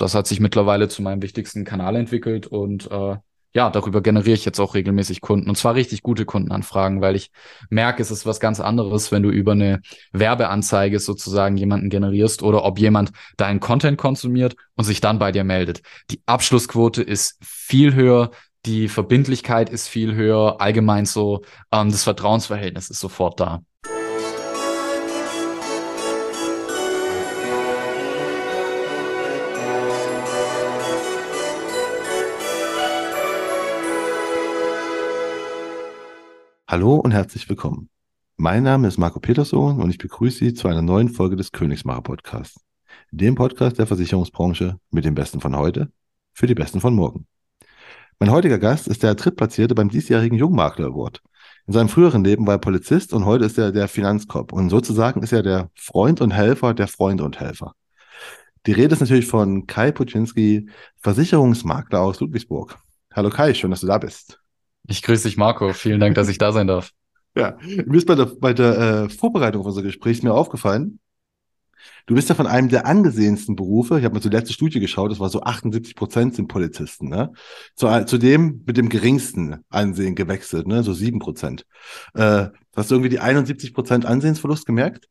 das hat sich mittlerweile zu meinem wichtigsten Kanal entwickelt und äh, ja, darüber generiere ich jetzt auch regelmäßig Kunden und zwar richtig gute Kundenanfragen, weil ich merke, es ist was ganz anderes, wenn du über eine Werbeanzeige sozusagen jemanden generierst oder ob jemand deinen Content konsumiert und sich dann bei dir meldet. Die Abschlussquote ist viel höher, die Verbindlichkeit ist viel höher, allgemein so, ähm, das Vertrauensverhältnis ist sofort da. Hallo und herzlich willkommen. Mein Name ist Marco Peterson und ich begrüße Sie zu einer neuen Folge des Königsmacher Podcasts. Dem Podcast der Versicherungsbranche mit dem Besten von heute für die Besten von morgen. Mein heutiger Gast ist der Drittplatzierte beim diesjährigen Jungmakler Award. In seinem früheren Leben war er Polizist und heute ist er der Finanzkopf. Und sozusagen ist er der Freund und Helfer der Freunde und Helfer. Die Rede ist natürlich von Kai Puczynski, Versicherungsmakler aus Ludwigsburg. Hallo Kai, schön, dass du da bist. Ich grüße dich, Marco. Vielen Dank, dass ich da sein darf. Ja, mir ist bei der, bei der äh, Vorbereitung auf unser Gespräch mir aufgefallen, du bist ja von einem der angesehensten Berufe, ich habe mal zur letzten Studie geschaut, das war so 78 Prozent sind Polizisten, ne? Zu, zu dem mit dem geringsten Ansehen gewechselt, ne? So sieben Prozent. Äh, hast du irgendwie die 71 Prozent Ansehensverlust gemerkt?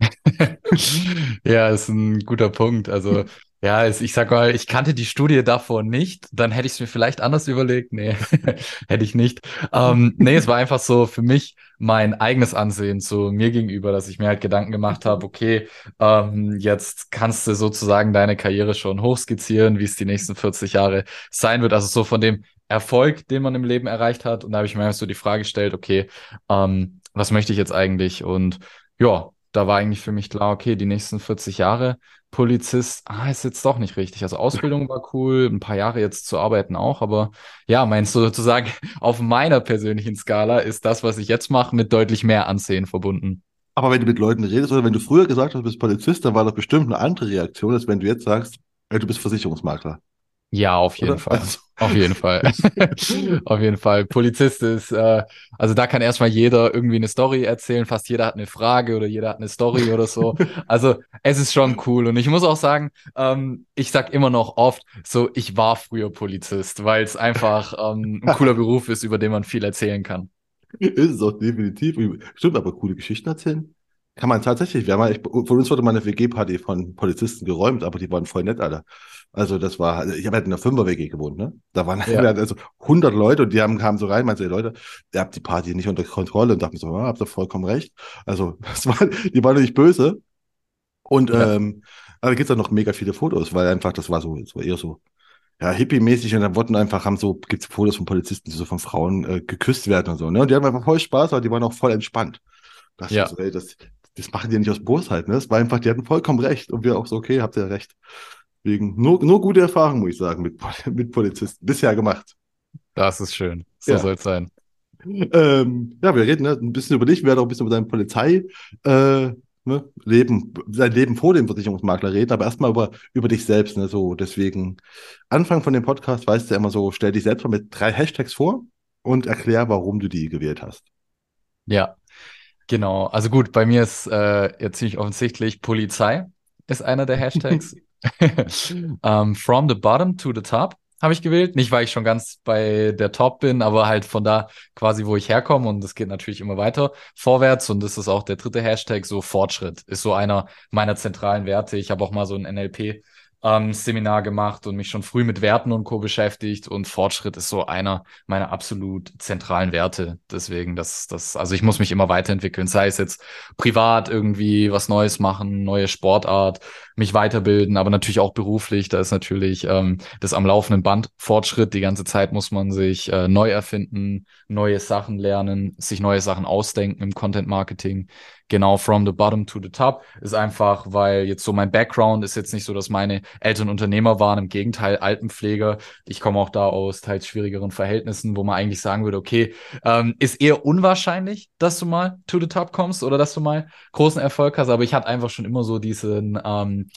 ja, ist ein guter Punkt. Also ja, ich sag mal, ich kannte die Studie davor nicht, dann hätte ich es mir vielleicht anders überlegt. Nee, hätte ich nicht. Ähm, nee, es war einfach so für mich mein eigenes Ansehen zu mir gegenüber, dass ich mir halt Gedanken gemacht habe, okay, ähm, jetzt kannst du sozusagen deine Karriere schon hochskizzieren, wie es die nächsten 40 Jahre sein wird. Also so von dem Erfolg, den man im Leben erreicht hat. Und da habe ich mir einfach so die Frage gestellt, okay, ähm, was möchte ich jetzt eigentlich? Und ja, da war eigentlich für mich klar, okay, die nächsten 40 Jahre Polizist, ah, ist jetzt doch nicht richtig. Also Ausbildung war cool, ein paar Jahre jetzt zu arbeiten auch, aber ja, meinst du sozusagen auf meiner persönlichen Skala ist das, was ich jetzt mache, mit deutlich mehr Ansehen verbunden. Aber wenn du mit Leuten redest oder wenn du früher gesagt hast, du bist Polizist, dann war das bestimmt eine andere Reaktion, als wenn du jetzt sagst, du bist Versicherungsmakler. Ja, auf jeden Oder? Fall. Also. Auf jeden Fall. auf jeden Fall. Polizist ist, äh, also da kann erstmal jeder irgendwie eine Story erzählen. Fast jeder hat eine Frage oder jeder hat eine Story oder so. Also es ist schon cool. Und ich muss auch sagen, ähm, ich sag immer noch oft so, ich war früher Polizist, weil es einfach ähm, ein cooler Beruf ist, über den man viel erzählen kann. Ist es auch definitiv. Stimmt, aber coole Geschichten erzählen. Kann man tatsächlich. Wir haben ich, von uns wurde mal eine WG-Party von Polizisten geräumt, aber die waren voll nett, Alter. Also das war, also ich habe halt in einer Fünfer-WG gewohnt, ne? Da waren ja. also 100 Leute und die haben, kamen so rein, meinte, Leute, ihr habt die Party nicht unter Kontrolle und dachten so, ah, habt ihr vollkommen recht. Also das war, die waren nicht böse. Und ja. ähm, aber da gibt's auch noch mega viele Fotos, weil einfach, das war so, das war eher so, ja, hippie-mäßig und dann wurden einfach, haben so, gibt's Fotos von Polizisten, die so von Frauen äh, geküsst werden und so, ne? Und die haben einfach voll Spaß, aber die waren auch voll entspannt. Da dachte ja. so, ey, das, das machen die nicht aus Bosheit, ne? Das war einfach, die hatten vollkommen recht. Und wir auch so, okay, habt ihr recht. Wegen nur, nur gute Erfahrungen, muss ich sagen, mit, mit Polizisten. Bisher gemacht. Das ist schön. So ja. soll es sein. Ähm, ja, wir reden ne, ein bisschen über dich, wir werden auch ein bisschen über dein Polizei äh, ne, Leben, dein Leben vor dem Versicherungsmakler reden, aber erstmal über, über dich selbst. Ne, so deswegen, Anfang von dem Podcast weißt du ja immer so, stell dich selbst mal mit drei Hashtags vor und erklär, warum du die gewählt hast. Ja, Genau, also gut, bei mir ist äh, jetzt ziemlich offensichtlich Polizei ist einer der Hashtags. um, ähm, from the bottom to the top habe ich gewählt. Nicht, weil ich schon ganz bei der Top bin, aber halt von da quasi, wo ich herkomme. Und es geht natürlich immer weiter vorwärts. Und das ist auch der dritte Hashtag, so Fortschritt. Ist so einer meiner zentralen Werte. Ich habe auch mal so ein NLP ähm, Seminar gemacht und mich schon früh mit Werten und Co. beschäftigt und Fortschritt ist so einer meiner absolut zentralen Werte. Deswegen, das, das, also ich muss mich immer weiterentwickeln, sei es jetzt privat irgendwie was Neues machen, neue Sportart, mich weiterbilden, aber natürlich auch beruflich. Da ist natürlich ähm, das am laufenden Band Fortschritt. Die ganze Zeit muss man sich äh, neu erfinden, neue Sachen lernen, sich neue Sachen ausdenken im Content Marketing genau from the bottom to the top, ist einfach, weil jetzt so mein Background ist jetzt nicht so, dass meine Eltern Unternehmer waren, im Gegenteil Altenpfleger. Ich komme auch da aus teils schwierigeren Verhältnissen, wo man eigentlich sagen würde, okay, ähm, ist eher unwahrscheinlich, dass du mal to the top kommst oder dass du mal großen Erfolg hast, aber ich hatte einfach schon immer so diesen, ähm,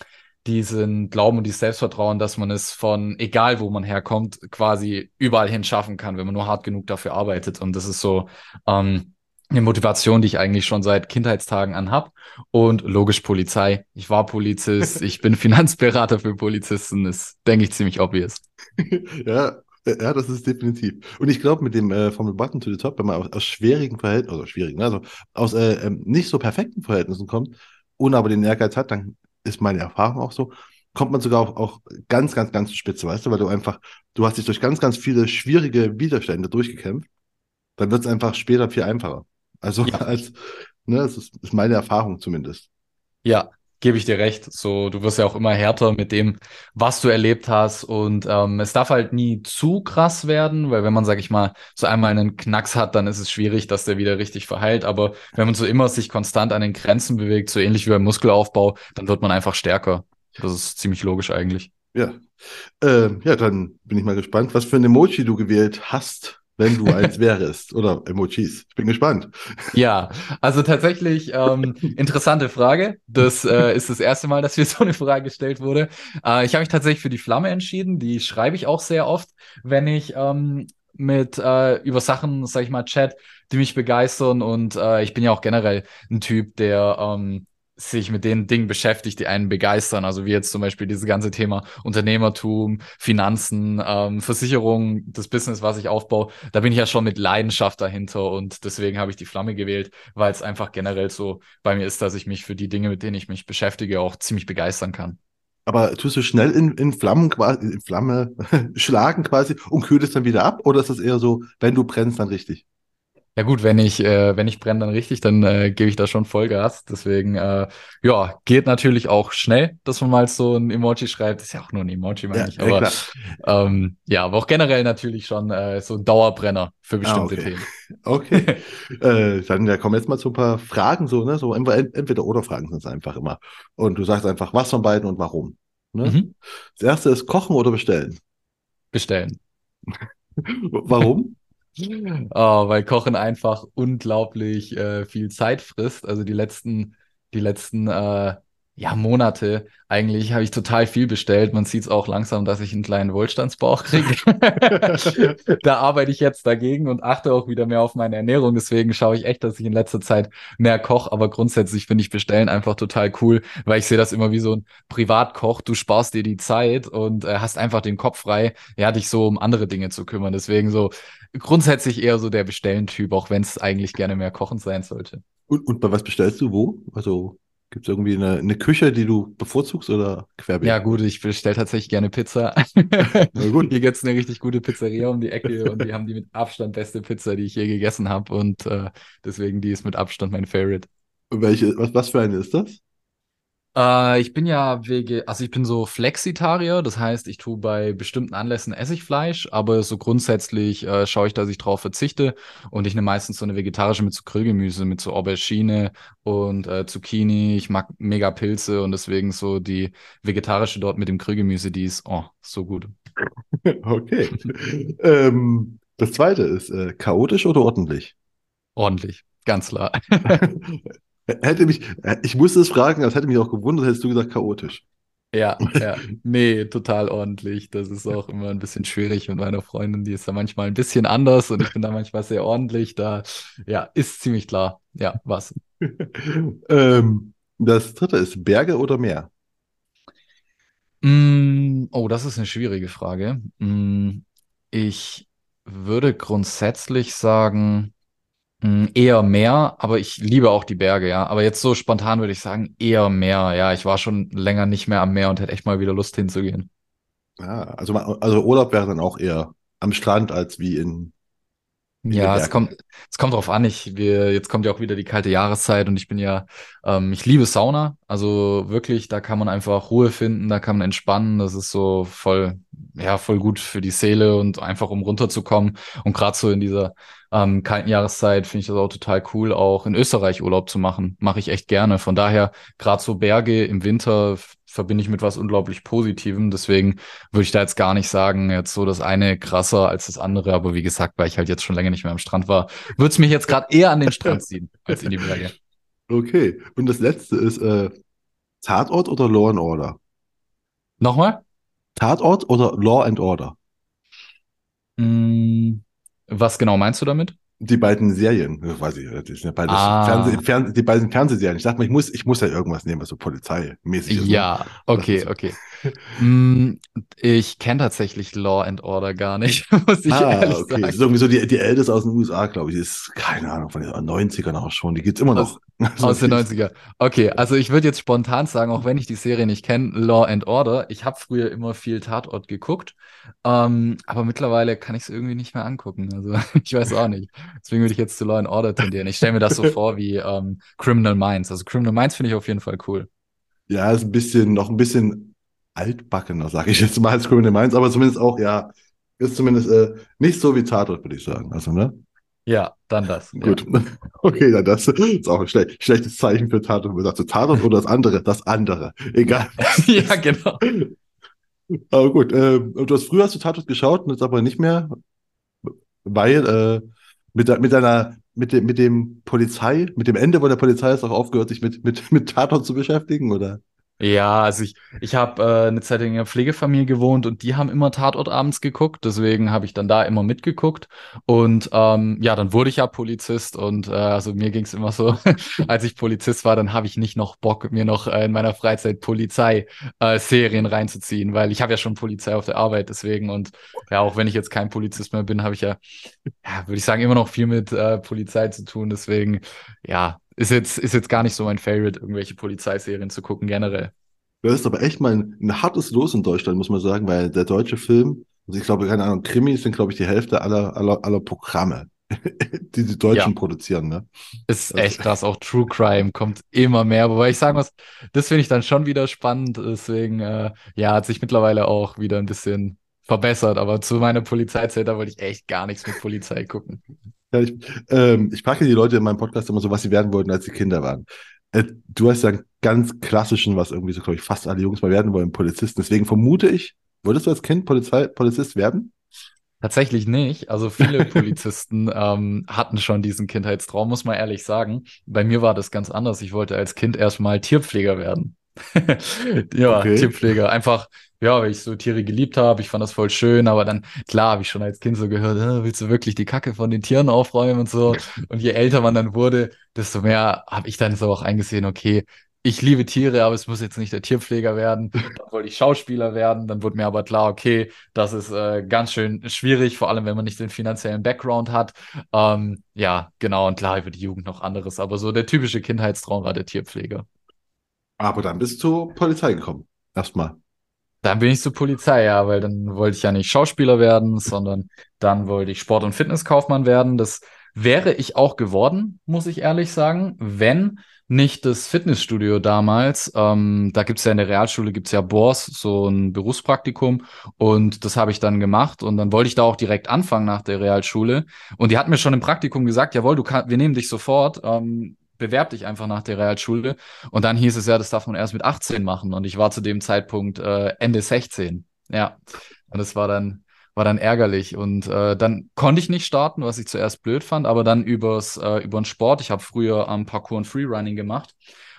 diesen Glauben und dieses Selbstvertrauen, dass man es von egal wo man herkommt, quasi überall hin schaffen kann, wenn man nur hart genug dafür arbeitet. Und das ist so, ähm, eine Motivation, die ich eigentlich schon seit Kindheitstagen an habe. Und logisch Polizei. Ich war Polizist, ich bin Finanzberater für Polizisten, ist, denke ich, ziemlich obvious. ja, ja, das ist definitiv. Und ich glaube, mit dem äh, From the Button to the Top, wenn man aus, aus schwierigen Verhältnissen, also schwierigen, also aus äh, ähm, nicht so perfekten Verhältnissen kommt und aber den Ehrgeiz hat, dann ist meine Erfahrung auch so, kommt man sogar auch, auch ganz, ganz, ganz spitze, weißt du, weil du einfach, du hast dich durch ganz, ganz viele schwierige Widerstände durchgekämpft, dann wird es einfach später viel einfacher. Also ja. als, ne, das ist, ist meine Erfahrung zumindest. Ja, gebe ich dir recht. So, du wirst ja auch immer härter mit dem, was du erlebt hast. Und ähm, es darf halt nie zu krass werden, weil wenn man, sag ich mal, so einmal einen Knacks hat, dann ist es schwierig, dass der wieder richtig verheilt. Aber wenn man so immer sich konstant an den Grenzen bewegt, so ähnlich wie beim Muskelaufbau, dann wird man einfach stärker. Das ist ziemlich logisch eigentlich. Ja. Ähm, ja, dann bin ich mal gespannt, was für ein Emoji du gewählt hast wenn du eins wärst oder Emojis. Ich bin gespannt. Ja, also tatsächlich ähm, interessante Frage. Das äh, ist das erste Mal, dass mir so eine Frage gestellt wurde. Äh, ich habe mich tatsächlich für die Flamme entschieden. Die schreibe ich auch sehr oft, wenn ich ähm, mit äh, über Sachen, sag ich mal, Chat, die mich begeistern. Und äh, ich bin ja auch generell ein Typ, der ähm, sich mit den Dingen beschäftigt, die einen begeistern. Also wie jetzt zum Beispiel dieses ganze Thema Unternehmertum, Finanzen, ähm, Versicherung, das Business, was ich aufbaue. Da bin ich ja schon mit Leidenschaft dahinter und deswegen habe ich die Flamme gewählt, weil es einfach generell so bei mir ist, dass ich mich für die Dinge, mit denen ich mich beschäftige, auch ziemlich begeistern kann. Aber tust du schnell in, in Flammen quasi, in Flamme schlagen quasi und kühlt es dann wieder ab? Oder ist das eher so, wenn du brennst, dann richtig? Ja gut, wenn ich, äh, wenn ich brenne dann richtig, dann äh, gebe ich da schon Vollgas. Deswegen, äh, ja, geht natürlich auch schnell, dass man mal so ein Emoji schreibt. ist ja auch nur ein Emoji, meine ja, ich. Aber ja, ähm, ja, aber auch generell natürlich schon äh, so ein Dauerbrenner für ah, bestimmte ah, okay. Themen. Okay. äh, dann ja, kommen jetzt mal zu ein paar Fragen, so, ne? So entweder oder Fragen sind es einfach immer. Und du sagst einfach, was von beiden und warum. Ne? Mhm. Das erste ist kochen oder bestellen. Bestellen. warum? Oh, weil Kochen einfach unglaublich äh, viel Zeit frisst. Also die letzten, die letzten äh, ja, Monate eigentlich habe ich total viel bestellt. Man sieht es auch langsam, dass ich einen kleinen Wohlstandsbauch kriege. da arbeite ich jetzt dagegen und achte auch wieder mehr auf meine Ernährung. Deswegen schaue ich echt, dass ich in letzter Zeit mehr koche. Aber grundsätzlich finde ich Bestellen einfach total cool, weil ich sehe das immer wie so ein Privatkoch. Du sparst dir die Zeit und äh, hast einfach den Kopf frei, ja, dich so um andere Dinge zu kümmern. Deswegen so grundsätzlich eher so der Bestellen-Typ, auch wenn es eigentlich gerne mehr kochen sein sollte. Und, und bei was bestellst du wo? Also Gibt es irgendwie eine, eine Küche, die du bevorzugst oder querbeet? Ja, gut, ich bestelle tatsächlich gerne Pizza. gut. Hier gibt es eine richtig gute Pizzeria um die Ecke und die haben die mit Abstand beste Pizza, die ich je gegessen habe. Und äh, deswegen, die ist mit Abstand mein Favorite. Welche, was, was für eine ist das? Äh, ich bin ja wege, also ich bin so Flexitarier, das heißt, ich tue bei bestimmten Anlässen Essigfleisch, aber so grundsätzlich äh, schaue ich, dass ich drauf verzichte und ich nehme meistens so eine vegetarische mit so Grillgemüse, mit so Aubergine und äh, Zucchini. Ich mag mega Pilze und deswegen so die vegetarische dort mit dem Grillgemüse, die ist oh, so gut. Okay. ähm, das zweite ist äh, chaotisch oder ordentlich? Ordentlich, ganz klar. Hätte mich, äh, ich musste es fragen, das hätte mich auch gewundert, hättest du gesagt chaotisch. Ja, ja. Nee, total ordentlich. Das ist auch immer ein bisschen schwierig mit meiner Freundin. Die ist da manchmal ein bisschen anders und ich bin da manchmal sehr ordentlich. Da, ja, ist ziemlich klar. Ja, was. ähm, das dritte ist Berge oder Meer? Mm, oh, das ist eine schwierige Frage. Mm, ich würde grundsätzlich sagen, eher mehr, aber ich liebe auch die Berge, ja. Aber jetzt so spontan würde ich sagen, eher mehr. Ja, ich war schon länger nicht mehr am Meer und hätte echt mal wieder Lust hinzugehen. Ja, also, also Urlaub wäre dann auch eher am Strand als wie in. in ja, es kommt, es kommt drauf an. Ich, wir, jetzt kommt ja auch wieder die kalte Jahreszeit und ich bin ja, ähm, ich liebe Sauna. Also wirklich, da kann man einfach Ruhe finden, da kann man entspannen. Das ist so voll, ja, voll gut für die Seele und einfach um runterzukommen. Und gerade so in dieser ähm, kalten Jahreszeit finde ich das auch total cool, auch in Österreich Urlaub zu machen. Mache ich echt gerne. Von daher, gerade so Berge im Winter verbinde ich mit was unglaublich Positivem. Deswegen würde ich da jetzt gar nicht sagen, jetzt so das eine krasser als das andere. Aber wie gesagt, weil ich halt jetzt schon länger nicht mehr am Strand war, würde es mich jetzt gerade eher an den Strand ziehen als in die Berge. Okay. Und das letzte ist äh, Tatort oder Law and Order? Nochmal? Tatort oder Law and Order? Mm, was genau meinst du damit? Die beiden Serien, weiß ich, das sind ja beides Ah. Fernseh, Fern, die beiden Fernsehserien. Ich dachte mal, ich muss, ich muss ja irgendwas nehmen, was so polizeimäßig ist. ne? Ja, okay, okay. Mm, Ich kenne tatsächlich Law and Order gar nicht, muss ich Ah, ehrlich okay. Das sagen. ist irgendwie so die, die älteste aus den USA, glaube ich. Ist, keine Ahnung, von den 90ern auch schon. Die gibt's immer noch. Also, Aus den die- 90er. Okay, also ich würde jetzt spontan sagen, auch wenn ich die Serie nicht kenne, Law and Order. Ich habe früher immer viel Tatort geguckt, ähm, aber mittlerweile kann ich es irgendwie nicht mehr angucken. Also ich weiß auch nicht. Deswegen würde ich jetzt zu Law and Order tendieren. Ich stelle mir das so vor wie ähm, Criminal Minds. Also Criminal Minds finde ich auf jeden Fall cool. Ja, ist ein bisschen, noch ein bisschen altbackener, sage ich jetzt mal, als Criminal Minds, aber zumindest auch, ja, ist zumindest äh, nicht so wie Tatort, würde ich sagen. Also, ne? Ja, dann das. Gut. Okay, dann das ist auch ein schle schlechtes Zeichen für Tatort. Man sagt so Tatort oder das andere? Das andere. Egal. Ja, ja genau. Aber gut, äh, du hast früher hast du Tatort geschaut und jetzt aber nicht mehr, weil äh, mit, mit deiner, mit dem, mit dem Polizei, mit dem Ende von der Polizei hast du auch aufgehört, sich mit, mit, mit Tatort zu beschäftigen, oder? Ja, also ich, ich habe äh, eine Zeit in einer Pflegefamilie gewohnt und die haben immer Tatort abends geguckt, deswegen habe ich dann da immer mitgeguckt. Und ähm, ja, dann wurde ich ja Polizist und äh, also mir ging es immer so, als ich Polizist war, dann habe ich nicht noch Bock, mir noch äh, in meiner Freizeit Polizei-Serien reinzuziehen, weil ich habe ja schon Polizei auf der Arbeit, deswegen und ja, auch wenn ich jetzt kein Polizist mehr bin, habe ich ja, ja, würde ich sagen, immer noch viel mit äh, Polizei zu tun, deswegen ja, ist jetzt, ist jetzt gar nicht so mein Favorite, irgendwelche Polizeiserien zu gucken, generell. Das ist aber echt mal ein, ein hartes Los in Deutschland, muss man sagen, weil der deutsche Film, also ich glaube, keine Ahnung, Krimis sind, glaube ich, die Hälfte aller, aller, aller Programme, die die Deutschen Ja. produzieren, ne? Ist Das- echt krass, auch True Crime kommt immer mehr, wobei ich sagen muss, das finde ich dann schon wieder spannend, deswegen, äh, ja, hat sich mittlerweile auch wieder ein bisschen verbessert, aber zu meiner Polizeizeit, da wollte ich echt gar nichts mit Polizei gucken. Ja, ich, ähm, ich frage die Leute in meinem Podcast immer so, was sie werden wollten, als sie Kinder waren. Äh, du hast ja einen ganz klassischen, was irgendwie so, glaube ich, fast alle Jungs mal werden wollen, Polizisten. Deswegen vermute ich, würdest du als Kind Polizei, Polizist werden? Tatsächlich nicht. Also viele Polizisten ähm, hatten schon diesen Kindheitstraum, muss man ehrlich sagen. Bei mir war das ganz anders. Ich wollte als Kind erstmal Tierpfleger werden. ja, Okay. Tierpfleger. Einfach, ja, weil ich so Tiere geliebt habe. Ich fand das voll schön. Aber dann, klar, habe ich schon als Kind so gehört, "Äh, willst du wirklich die Kacke von den Tieren aufräumen und so. Und je älter man dann wurde, desto mehr habe ich dann so auch eingesehen, okay, ich liebe Tiere, aber es muss jetzt nicht der Tierpfleger werden. Dann wollte ich Schauspieler werden. Dann wurde mir aber klar, okay, das ist äh, ganz schön schwierig, vor allem wenn man nicht den finanziellen Background hat. Ähm, ja, genau. Und klar, über die Jugend noch anderes. Aber so der typische Kindheitstraum war der Tierpfleger. Aber dann bist du zur Polizei gekommen. Erstmal. Dann bin ich zur Polizei, ja, weil dann wollte ich ja nicht Schauspieler werden, sondern dann wollte ich Sport- und Fitnesskaufmann werden. Das wäre ich auch geworden, muss ich ehrlich sagen, wenn nicht das Fitnessstudio damals, ähm, da gibt's ja in der Realschule, gibt's ja BORS, so ein Berufspraktikum und das habe ich dann gemacht und dann wollte ich da auch direkt anfangen nach der Realschule und die hat mir schon im Praktikum gesagt, jawohl, du kannst, wir nehmen dich sofort, ähm, bewerb dich einfach nach der Realschule und dann hieß es ja, das darf man erst mit 18 machen. Und ich war zu dem Zeitpunkt äh, Ende 16. Ja. Und das war dann, war dann ärgerlich. Und äh, dann konnte ich nicht starten, was ich zuerst blöd fand, aber dann übers, äh, über den Sport. Ich habe früher am Parkour und Freerunning gemacht.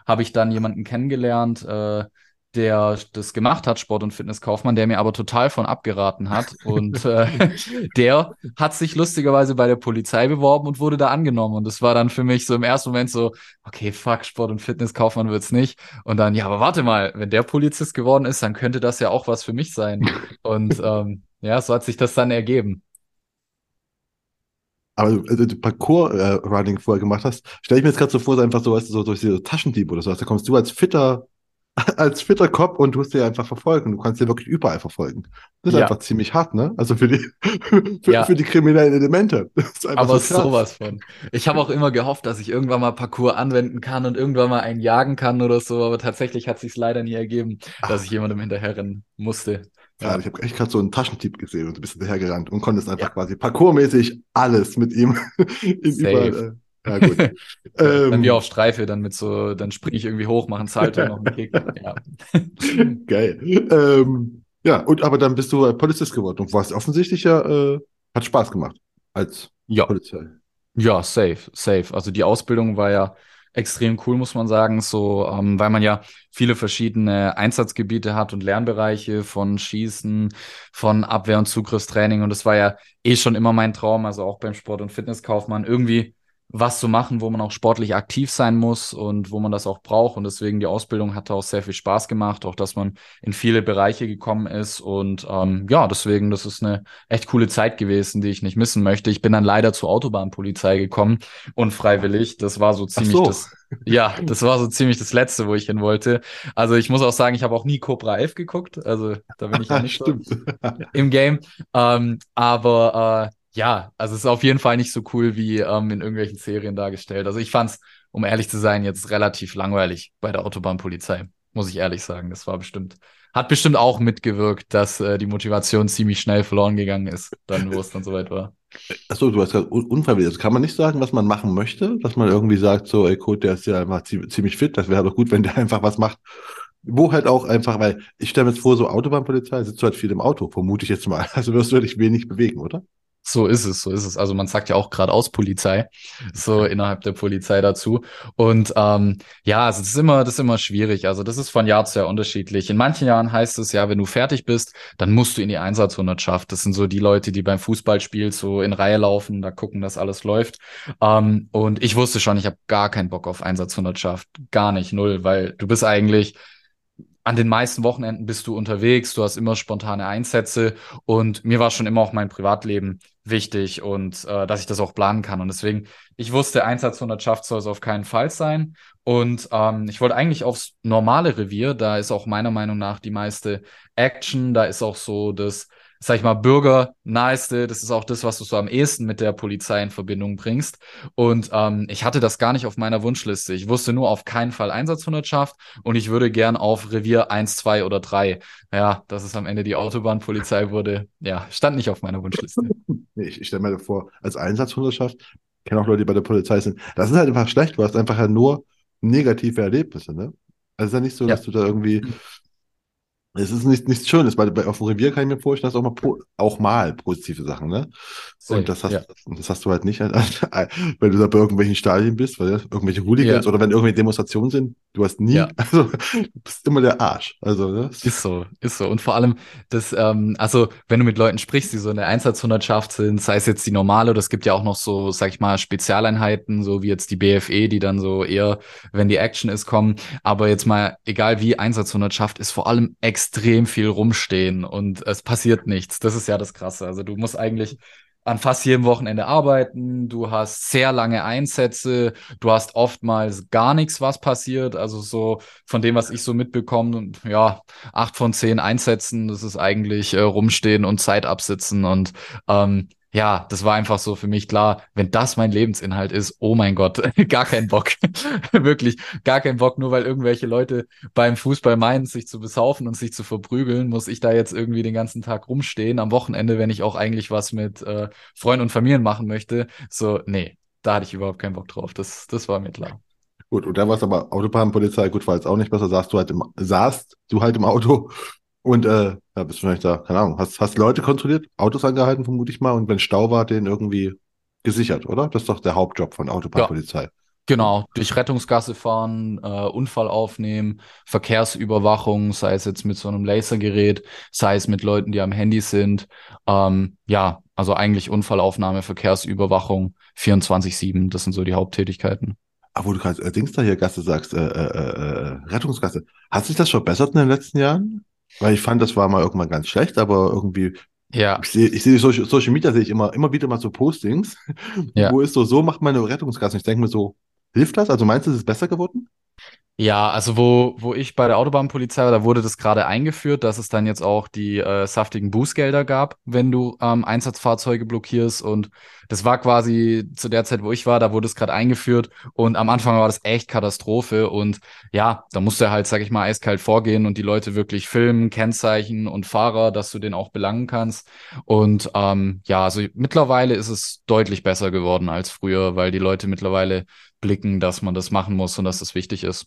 Habe ich dann jemanden kennengelernt, äh, der das gemacht hat, Sport- und Fitnesskaufmann, der mir aber total von abgeraten hat. Und äh, der hat sich lustigerweise bei der Polizei beworben und wurde da angenommen. Und das war dann für mich so im ersten Moment so, okay, fuck, Sport- und Fitnesskaufmann wird's nicht. Und dann, ja, aber warte mal, wenn der Polizist geworden ist, dann könnte das ja auch was für mich sein. Und ähm, ja, so hat sich das dann ergeben. Aber du, also, du Parkour-Running vorher gemacht hast, stelle ich mir jetzt gerade so vor, so einfach so, weißt du, so durch diese Taschendieb oder so. Da kommst du als fitter, als fitter Cop und tust dir einfach verfolgen. Du kannst dir wirklich überall verfolgen. Das ist Ja. einfach ziemlich hart, ne? Also für die, für, Ja. für die kriminellen Elemente. Aber so sowas von. Ich habe auch immer gehofft, dass ich irgendwann mal Parcours anwenden kann und irgendwann mal einen jagen kann oder so, aber tatsächlich hat sich leider nie ergeben, dass ich jemandem hinterherrennen musste. Ja, ich habe echt gerade so einen Taschendieb gesehen und du bist hinterhergerannt und konntest einfach Ja. quasi parkourmäßig alles mit ihm. Safe. überall, äh, ja, gut. Dann ähm, wie auf Streife, dann mit so, dann springe ich irgendwie hoch, mache einen Salto, noch einen Kick. Ja. Geil. Ähm, ja, und aber dann bist du äh, Polizist geworden und warst offensichtlich ja, äh, hat Spaß gemacht als Ja. Polizei. Ja, safe, safe. Also die Ausbildung war ja extrem cool, muss man sagen, so, ähm, weil man ja viele verschiedene Einsatzgebiete hat und Lernbereiche von Schießen, von Abwehr- und Zugriffstraining. Und das war ja eh schon immer mein Traum, also auch beim Sport- und Fitnesskaufmann, irgendwie was zu machen, wo man auch sportlich aktiv sein muss und wo man das auch braucht. Und deswegen die Ausbildung hat auch sehr viel Spaß gemacht, auch dass man in viele Bereiche gekommen ist. Und ähm, ja, deswegen, das ist eine echt coole Zeit gewesen, die ich nicht missen möchte. Ich bin dann leider zur Autobahnpolizei gekommen, unfreiwillig. Das war so ziemlich so. das. Ja, das war so ziemlich das Letzte, wo ich hin wollte. Also ich muss auch sagen, ich habe auch nie Cobra 11 geguckt. Also da bin ich ja nicht so im Game. Ähm, aber äh, ja, also es ist auf jeden Fall nicht so cool wie ähm, in irgendwelchen Serien dargestellt. Also ich fand's, um ehrlich zu sein, jetzt relativ langweilig bei der Autobahnpolizei, muss ich ehrlich sagen. Das war bestimmt, hat bestimmt auch mitgewirkt, dass äh, die Motivation ziemlich schnell verloren gegangen ist, dann, wo es dann soweit war. Achso, du hast gerade unfreiwillig. Also kann man nicht sagen, was man machen möchte, dass man irgendwie sagt, so, ey, Code, der ist ja einfach ziemlich fit, das wäre doch gut, wenn der einfach was macht. Wo halt auch einfach, weil ich stelle mir jetzt vor, so Autobahnpolizei, sitzt halt viel im Auto, vermute ich jetzt mal. Also wirst du dich wenig bewegen, oder? So ist es, so ist es. Also man sagt ja auch geradeaus Polizei, so innerhalb der Polizei dazu. Und ähm, ja, also das ist immer, das ist immer schwierig. Also das ist von Jahr zu Jahr unterschiedlich. In manchen Jahren heißt es ja, wenn du fertig bist, dann musst du in die Einsatzhundertschaft. Das sind so die Leute, die beim Fußballspiel so in Reihe laufen, da gucken, dass alles läuft. Ähm, und ich wusste schon, ich habe gar keinen Bock auf Einsatzhundertschaft, gar nicht null, weil du bist eigentlich an den meisten Wochenenden bist du unterwegs, du hast immer spontane Einsätze und mir war schon immer auch mein Privatleben wichtig und äh, dass ich das auch planen kann. Und deswegen, ich wusste, Einsatzhundertschaft soll es auf keinen Fall sein. Und ähm, ich wollte eigentlich aufs normale Revier, da ist auch meiner Meinung nach die meiste Action, da ist auch so das sag ich mal, bürgernaheste. Das ist auch das, was du so am ehesten mit der Polizei in Verbindung bringst. Und ähm, ich hatte das gar nicht auf meiner Wunschliste. Ich wusste nur auf keinen Fall Einsatzhundertschaft und ich würde gern auf Revier 1, 2 oder 3. Ja, dass es am Ende die Autobahnpolizei wurde, ja, stand nicht auf meiner Wunschliste. Ich, ich stelle mir vor, als Einsatzhundertschaft, ich kenne auch Leute, die bei der Polizei sind, das ist halt einfach schlecht. Du hast einfach ja nur negative Erlebnisse, ne? Also es ist ja nicht so, dass du da irgendwie hm. Es ist nicht, nichts Schönes, weil bei, auf dem Revier kann ich mir vorstellen, dass auch mal, auch mal positive Sachen, ne? Safe, und das hast, ja. das hast du halt nicht, wenn du da bei irgendwelchen Stadien bist, weil irgendwelche Hooligans ja. oder wenn irgendwelche Demonstrationen sind, du hast nie, ja. also du bist immer der Arsch. Also, ne? Ist so, ist so. Und vor allem, das, ähm, also wenn du mit Leuten sprichst, die so in der Einsatzhundertschaft sind, sei es jetzt die normale oder es gibt ja auch noch so, sag ich mal, Spezialeinheiten, so wie jetzt die BFE, die dann so eher, wenn die Action ist, kommen. Aber jetzt mal, egal wie Einsatzhundertschaft, ist vor allem extrem extrem viel rumstehen und es passiert nichts. Das ist ja das Krasse. Also du musst eigentlich an fast jedem Wochenende arbeiten, du hast sehr lange Einsätze, du hast oftmals gar nichts, was passiert. Also so von dem, was ich so mitbekomme, ja, acht von zehn Einsätzen, das ist eigentlich äh, rumstehen und Zeit absitzen und ähm, ja, das war einfach so für mich klar, wenn das mein Lebensinhalt ist, oh mein Gott, gar kein Bock. Wirklich, gar kein Bock, nur weil irgendwelche Leute beim Fußball meinen, sich zu besaufen und sich zu verprügeln, muss ich da jetzt irgendwie den ganzen Tag rumstehen am Wochenende, wenn ich auch eigentlich was mit äh, Freunden und Familien machen möchte. So, nee, da hatte ich überhaupt keinen Bock drauf. Das, das war mir klar. Gut, und dann war es aber Autobahnpolizei, gut, war jetzt auch nicht besser, saßt du halt im, saßt du halt im Auto und äh, ja, bist du vielleicht da, keine Ahnung, hast, hast Leute kontrolliert, Autos angehalten, vermute ich mal, und wenn Stau war, den irgendwie gesichert, oder? Das ist doch der Hauptjob von Autobahnpolizei. Ja. Genau, durch Rettungsgasse fahren, äh, Unfall aufnehmen, Verkehrsüberwachung, sei es jetzt mit so einem Lasergerät, sei es mit Leuten, die am Handy sind. Ähm, ja, also eigentlich Unfallaufnahme, Verkehrsüberwachung 24-7, das sind so die Haupttätigkeiten. Aber wo du gerade äh, Dings da hier Gasse sagst, äh, äh, äh, Rettungsgasse, hat sich das verbessert in den letzten Jahren? Weil ich fand, das war mal irgendwann ganz schlecht, aber irgendwie. Ja. Ich sehe, ich sehe Social, Social Media sehe ich immer, immer wieder mal so Postings, ja. wo ist so, so macht meine Rettungsgasse. Ich denke mir so, hilft das? Also meinst du, es ist besser geworden? Ja, also wo, wo ich bei der Autobahnpolizei war, da wurde das gerade eingeführt, dass es dann jetzt auch die äh, saftigen Bußgelder gab, wenn du ähm, Einsatzfahrzeuge blockierst. Und das war quasi zu der Zeit, wo ich war, da wurde es gerade eingeführt. Und am Anfang war das echt Katastrophe. Und ja, da musste halt, sag ich mal, eiskalt vorgehen und die Leute wirklich filmen, Kennzeichen und Fahrer, dass du den auch belangen kannst. Und ähm, ja, also mittlerweile ist es deutlich besser geworden als früher, weil die Leute mittlerweile blicken, dass man das machen muss und dass das wichtig ist.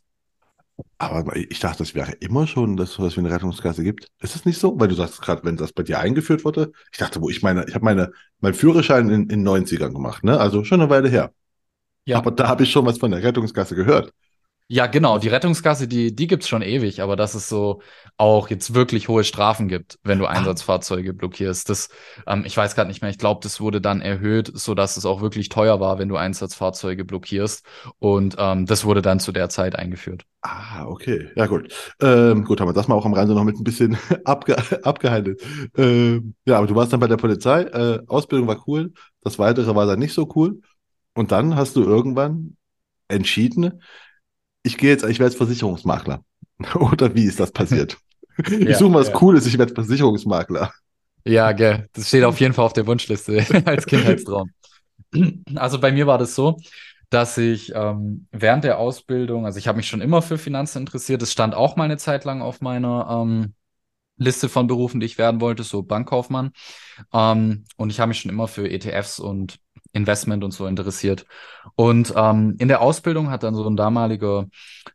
Aber ich dachte, das wäre immer schon, dass es eine Rettungskasse gibt. Ist das nicht so? Weil du sagst gerade, wenn das bei dir eingeführt wurde. Ich dachte, wo ich meine, ich habe meine, meinen Führerschein in, in 90ern gemacht, ne? Also schon eine Weile her. Ja. Aber da habe ich schon was von der Rettungsgasse gehört. Ja, genau. Die Rettungsgasse, die, die gibt's schon ewig, aber dass es so auch jetzt wirklich hohe Strafen gibt, wenn du Einsatzfahrzeuge blockierst. Das, ähm, ich weiß gerade nicht mehr, ich glaube, das wurde dann erhöht, so dass es auch wirklich teuer war, wenn du Einsatzfahrzeuge blockierst. Und ähm, das wurde dann zu der Zeit eingeführt. Ah, okay. Ja, gut. Ähm, gut, haben wir das mal auch am Rande noch mit ein bisschen abge abgehandelt. Ähm, ja, aber du warst dann bei der Polizei. Äh, Ausbildung war cool. Das Weitere war dann nicht so cool. Und dann hast du irgendwann entschieden, ich gehe jetzt, ich werde jetzt Versicherungsmakler. Oder wie ist das passiert? ich Ja, suche mal was ja. Cooles, ich werde Versicherungsmakler. Ja, gell. Das steht auf jeden Fall auf der Wunschliste als Kindheitstraum. Also bei mir war das so, dass ich ähm, während der Ausbildung, also ich habe mich schon immer für Finanzen interessiert. Es stand auch mal eine Zeit lang auf meiner ähm, Liste von Berufen, die ich werden wollte, so Bankkaufmann. Ähm, und ich habe mich schon immer für ETFs und Investment und so interessiert. Und ähm, in der Ausbildung hat dann so ein damaliger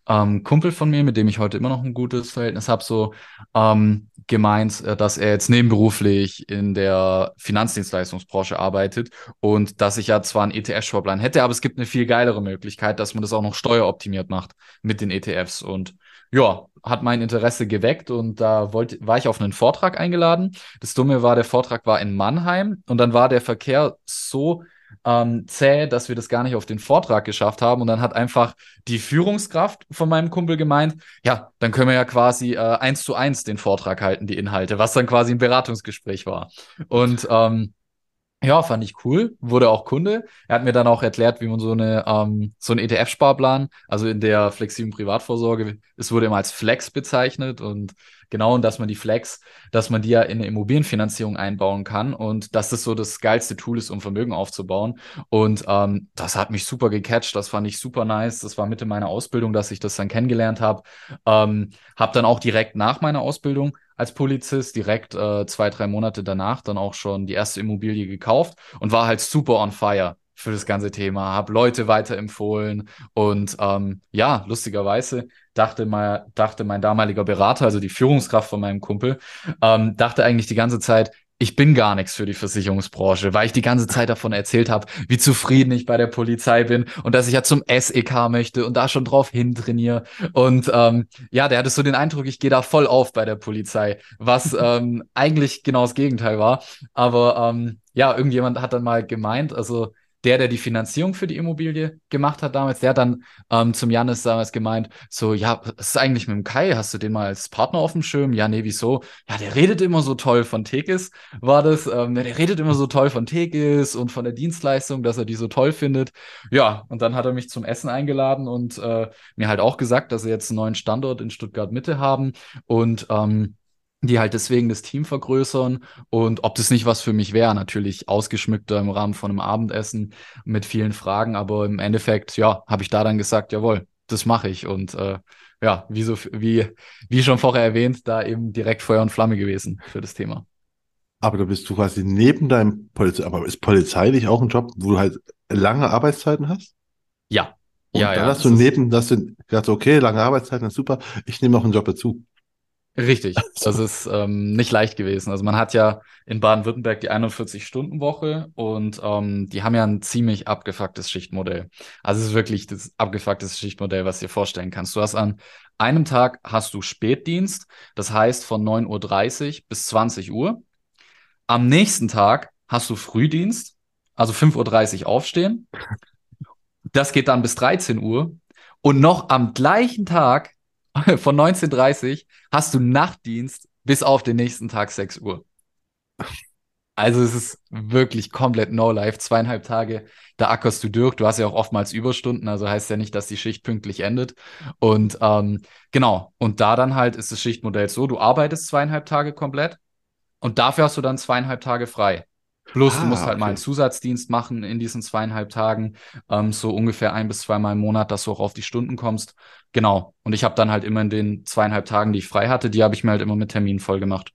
ähm, Kumpel von mir, mit dem ich heute immer noch ein gutes Verhältnis habe, so ähm, gemeint, äh, dass er jetzt nebenberuflich in der Finanzdienstleistungsbranche arbeitet und dass ich ja zwar einen ETF-Sparplan hätte, aber es gibt eine viel geilere Möglichkeit, dass man das auch noch steueroptimiert macht mit den ETFs. Und ja, hat mein Interesse geweckt und da wollte, war ich auf einen Vortrag eingeladen. Das Dumme war, der Vortrag war in Mannheim und dann war der Verkehr so ähm, zäh, dass wir das gar nicht auf den Vortrag geschafft haben. Und dann hat einfach die Führungskraft von meinem Kumpel gemeint, ja, dann können wir ja quasi äh, eins zu eins den Vortrag halten, die Inhalte, was dann quasi ein Beratungsgespräch war. Und ähm, ja, fand ich cool, wurde auch Kunde. Er hat mir dann auch erklärt, wie man so eine ähm, so einen ETF-Sparplan, also in der flexiblen Privatvorsorge, es wurde immer als Flex bezeichnet und genau, und dass man die Flex, dass man die ja in eine Immobilienfinanzierung einbauen kann und dass das so das geilste Tool ist, um Vermögen aufzubauen. Und ähm, das hat mich super gecatcht, das fand ich super nice. Das war Mitte meiner Ausbildung, dass ich das dann kennengelernt habe. Ähm, habe dann auch direkt nach meiner Ausbildung als Polizist direkt äh, zwei, drei Monate danach dann auch schon die erste Immobilie gekauft und war halt super on fire für das ganze Thema, habe Leute weiterempfohlen und ähm, ja, lustigerweise dachte mal, dachte mein damaliger Berater, also die Führungskraft von meinem Kumpel, ähm, dachte eigentlich die ganze Zeit, ich bin gar nichts für die Versicherungsbranche, weil ich die ganze Zeit davon erzählt habe, wie zufrieden ich bei der Polizei bin und dass ich ja zum SEK möchte und da schon drauf hintrainiere. Und ähm, ja, der hatte so den Eindruck, ich gehe da voll auf bei der Polizei, was ähm, eigentlich genau das Gegenteil war. Aber ähm, ja, irgendjemand hat dann mal gemeint, also der, der die Finanzierung für die Immobilie gemacht hat damals, der hat dann ähm, zum Janis damals gemeint, so, ja, was ist eigentlich mit dem Kai? Hast du den mal als Partner auf dem Schirm? Ja, nee, wieso? Ja, der redet immer so toll von Tekis, war das. Ähm, der redet immer so toll von Tekis und von der Dienstleistung, dass er die so toll findet. Ja, und dann hat er mich zum Essen eingeladen und äh, mir halt auch gesagt, dass sie jetzt einen neuen Standort in Stuttgart Mitte haben und ähm, die halt deswegen das Team vergrößern und ob das nicht was für mich wäre, natürlich ausgeschmückter im Rahmen von einem Abendessen mit vielen Fragen, aber im Endeffekt, ja, habe ich da dann gesagt, jawohl, das mache ich und äh, ja, wie, so, wie, wie schon vorher erwähnt, da eben direkt Feuer und Flamme gewesen für das Thema. Aber da bist du quasi neben deinem Polizei, aber ist Polizei nicht auch ein Job, wo du halt lange Arbeitszeiten hast? Ja, Und ja, dann ja. hast du neben, dass du gesagt, okay, lange Arbeitszeiten ist super, ich nehme noch einen Job dazu. Richtig, das ist ähm, nicht leicht gewesen. Also man hat ja in Baden-Württemberg die 41-Stunden-Woche und ähm, die haben ja ein ziemlich abgefucktes Schichtmodell. Also es ist wirklich das abgefuckteste Schichtmodell, was du dir vorstellen kannst. Du hast an einem Tag hast du Spätdienst, das heißt von 9.30 Uhr bis 20 Uhr. Am nächsten Tag hast du Frühdienst, also 5.30 Uhr aufstehen. Das geht dann bis 13 Uhr. Und noch am gleichen Tag von 19.30 hast du Nachtdienst bis auf den nächsten Tag 6 Uhr. Also es ist wirklich komplett No-Life. Zweieinhalb Tage, da ackerst du durch. Du hast ja auch oftmals Überstunden, also heißt ja nicht, dass die Schicht pünktlich endet. Und ähm, genau, und da dann halt ist das Schichtmodell so, du arbeitest zweieinhalb Tage komplett und dafür hast du dann zweieinhalb Tage frei. Plus, du Ah, musst halt mal okay. einen Zusatzdienst machen in diesen zweieinhalb Tagen, ähm, so ungefähr ein bis zweimal im Monat, dass du auch auf die Stunden kommst. Genau. Und ich habe dann halt immer in den zweieinhalb Tagen, die ich frei hatte, die habe ich mir halt immer mit Terminen voll gemacht.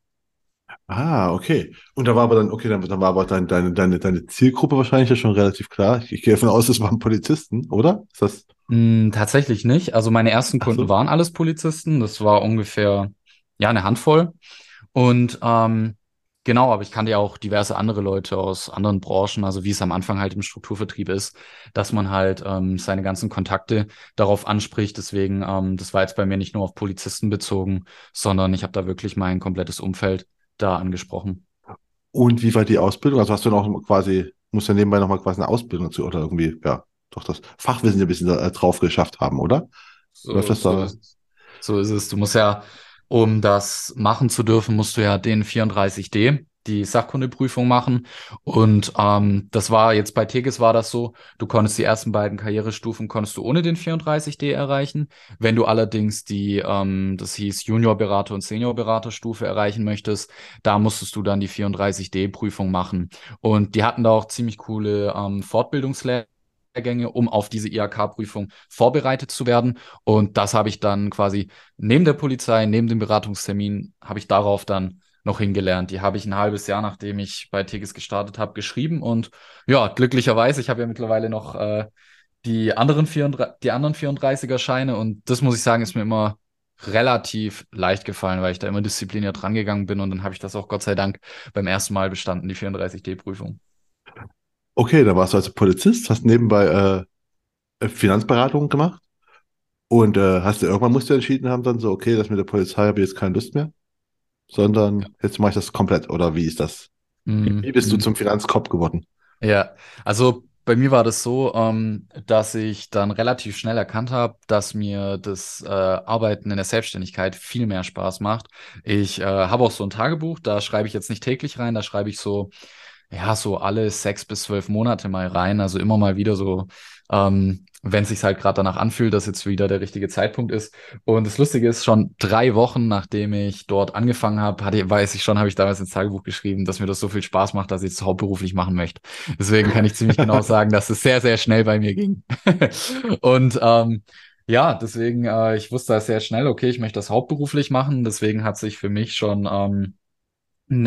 Ah, okay. Und da war aber dann, okay, dann, dann war aber dein, deine, deine, deine Zielgruppe wahrscheinlich ja schon relativ klar. Ich, ich gehe davon aus, das waren Polizisten, oder? Ist das? Hm, tatsächlich nicht. Also meine ersten Kunden so. waren alles Polizisten. Das war ungefähr, ja, eine Handvoll. Und ähm, Genau, aber ich kannte ja auch diverse andere Leute aus anderen Branchen, also wie es am Anfang halt im Strukturvertrieb ist, dass man halt ähm, seine ganzen Kontakte darauf anspricht. Deswegen, ähm, das war jetzt bei mir nicht nur auf Polizisten bezogen, sondern ich habe da wirklich mein komplettes Umfeld da angesprochen. Und wie war die Ausbildung? Also hast du noch quasi, musst du nebenbei nochmal quasi eine Ausbildung zu oder irgendwie, ja, doch das Fachwissen ein bisschen äh, drauf geschafft haben, oder? So, Läuft das so, da? Ist, so ist es. Du musst ja um das machen zu dürfen, musst du ja den 34D, die Sachkundeprüfung machen. Und ähm, das war jetzt bei Tegis war das so, du konntest die ersten beiden Karrierestufen konntest du ohne den 34D erreichen. Wenn du allerdings die, ähm, das hieß Juniorberater und Seniorberaterstufe erreichen möchtest, da musstest du dann die 34D-Prüfung machen. Und die hatten da auch ziemlich coole ähm, Fortbildungslehrgänge Lehrgänge, um auf diese IHK-Prüfung vorbereitet zu werden. Und das habe ich dann quasi neben der Polizei, neben dem Beratungstermin, habe ich darauf dann noch hingelernt. Die habe ich ein halbes Jahr, nachdem ich bei Tegis gestartet habe, geschrieben. Und ja, glücklicherweise, ich habe ja mittlerweile noch äh, die anderen 34, die anderen 34er Scheine und das muss ich sagen, ist mir immer relativ leicht gefallen, weil ich da immer diszipliniert rangegangen bin und dann habe ich das auch Gott sei Dank beim ersten Mal bestanden, die 34D-Prüfung. Okay, dann warst du also Polizist, hast nebenbei äh, Finanzberatung gemacht und äh, hast du irgendwann musst du entschieden haben dann so, okay, das mit der Polizei habe ich jetzt keine Lust mehr, sondern jetzt mache ich das komplett oder wie ist das? Mm, wie bist du zum Finanzkopf geworden? Ja, also bei mir war das so, ähm, dass ich dann relativ schnell erkannt habe, dass mir das äh, Arbeiten in der Selbstständigkeit viel mehr Spaß macht. Ich äh, habe auch so ein Tagebuch, da schreibe ich jetzt nicht täglich rein, da schreibe ich so ja, so alle sechs bis zwölf Monate mal rein. Also immer mal wieder so, ähm, wenn es sich halt gerade danach anfühlt, dass jetzt wieder der richtige Zeitpunkt ist. Und das Lustige ist, schon drei Wochen, nachdem ich dort angefangen habe, hatte, weiß ich schon, habe ich damals ins Tagebuch geschrieben, dass mir das so viel Spaß macht, dass ich es hauptberuflich machen möchte. Deswegen kann ich ziemlich genau sagen, dass es sehr, sehr schnell bei mir ging. Und ähm, ja, deswegen, äh, ich wusste sehr schnell, okay, ich möchte das hauptberuflich machen. Deswegen hat sich für mich schon ähm,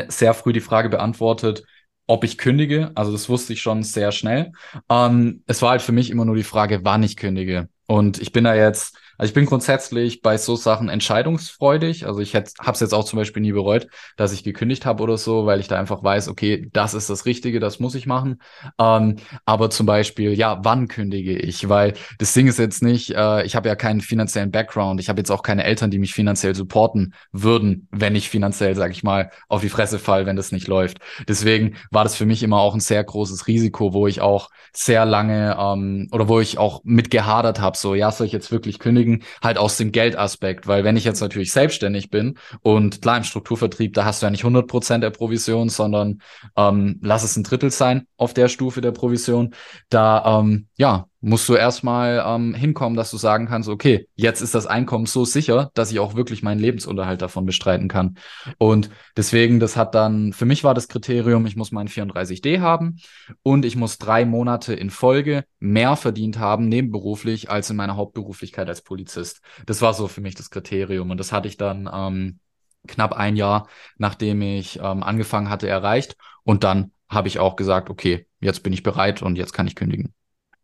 sehr früh die Frage beantwortet, ob ich kündige. Also das wusste ich schon sehr schnell. Ähm, es war halt für mich immer nur die Frage, wann ich kündige. Und ich bin da jetzt also ich bin grundsätzlich bei so Sachen entscheidungsfreudig. Also ich habe es jetzt auch zum Beispiel nie bereut, dass ich gekündigt habe oder so, weil ich da einfach weiß, okay, das ist das Richtige, das muss ich machen. Ähm, aber zum Beispiel, ja, wann kündige ich? Weil das Ding ist jetzt nicht, äh, ich habe ja keinen finanziellen Background. Ich habe jetzt auch keine Eltern, die mich finanziell supporten würden, wenn ich finanziell, sage ich mal, auf die Fresse fall, wenn das nicht läuft. Deswegen war das für mich immer auch ein sehr großes Risiko, wo ich auch sehr lange ähm, oder wo ich auch mit gehadert habe, so, ja, soll ich jetzt wirklich kündigen? Deswegen halt aus dem Geldaspekt, weil wenn ich jetzt natürlich selbstständig bin und klar im Strukturvertrieb, da hast du ja nicht 100 Prozent der Provision, sondern ähm, lass es ein Drittel sein auf der Stufe der Provision, da ähm, ja, musst du erstmal ähm, hinkommen, dass du sagen kannst, okay, jetzt ist das Einkommen so sicher, dass ich auch wirklich meinen Lebensunterhalt davon bestreiten kann. Und deswegen, das hat dann, für mich war das Kriterium, ich muss meinen 34D haben und ich muss drei Monate in Folge mehr verdient haben, nebenberuflich, als in meiner Hauptberuflichkeit als Polizist. Das war so für mich das Kriterium. Und das hatte ich dann ähm, knapp ein Jahr, nachdem ich ähm, angefangen hatte, erreicht. Und dann habe ich auch gesagt, okay, jetzt bin ich bereit und jetzt kann ich kündigen.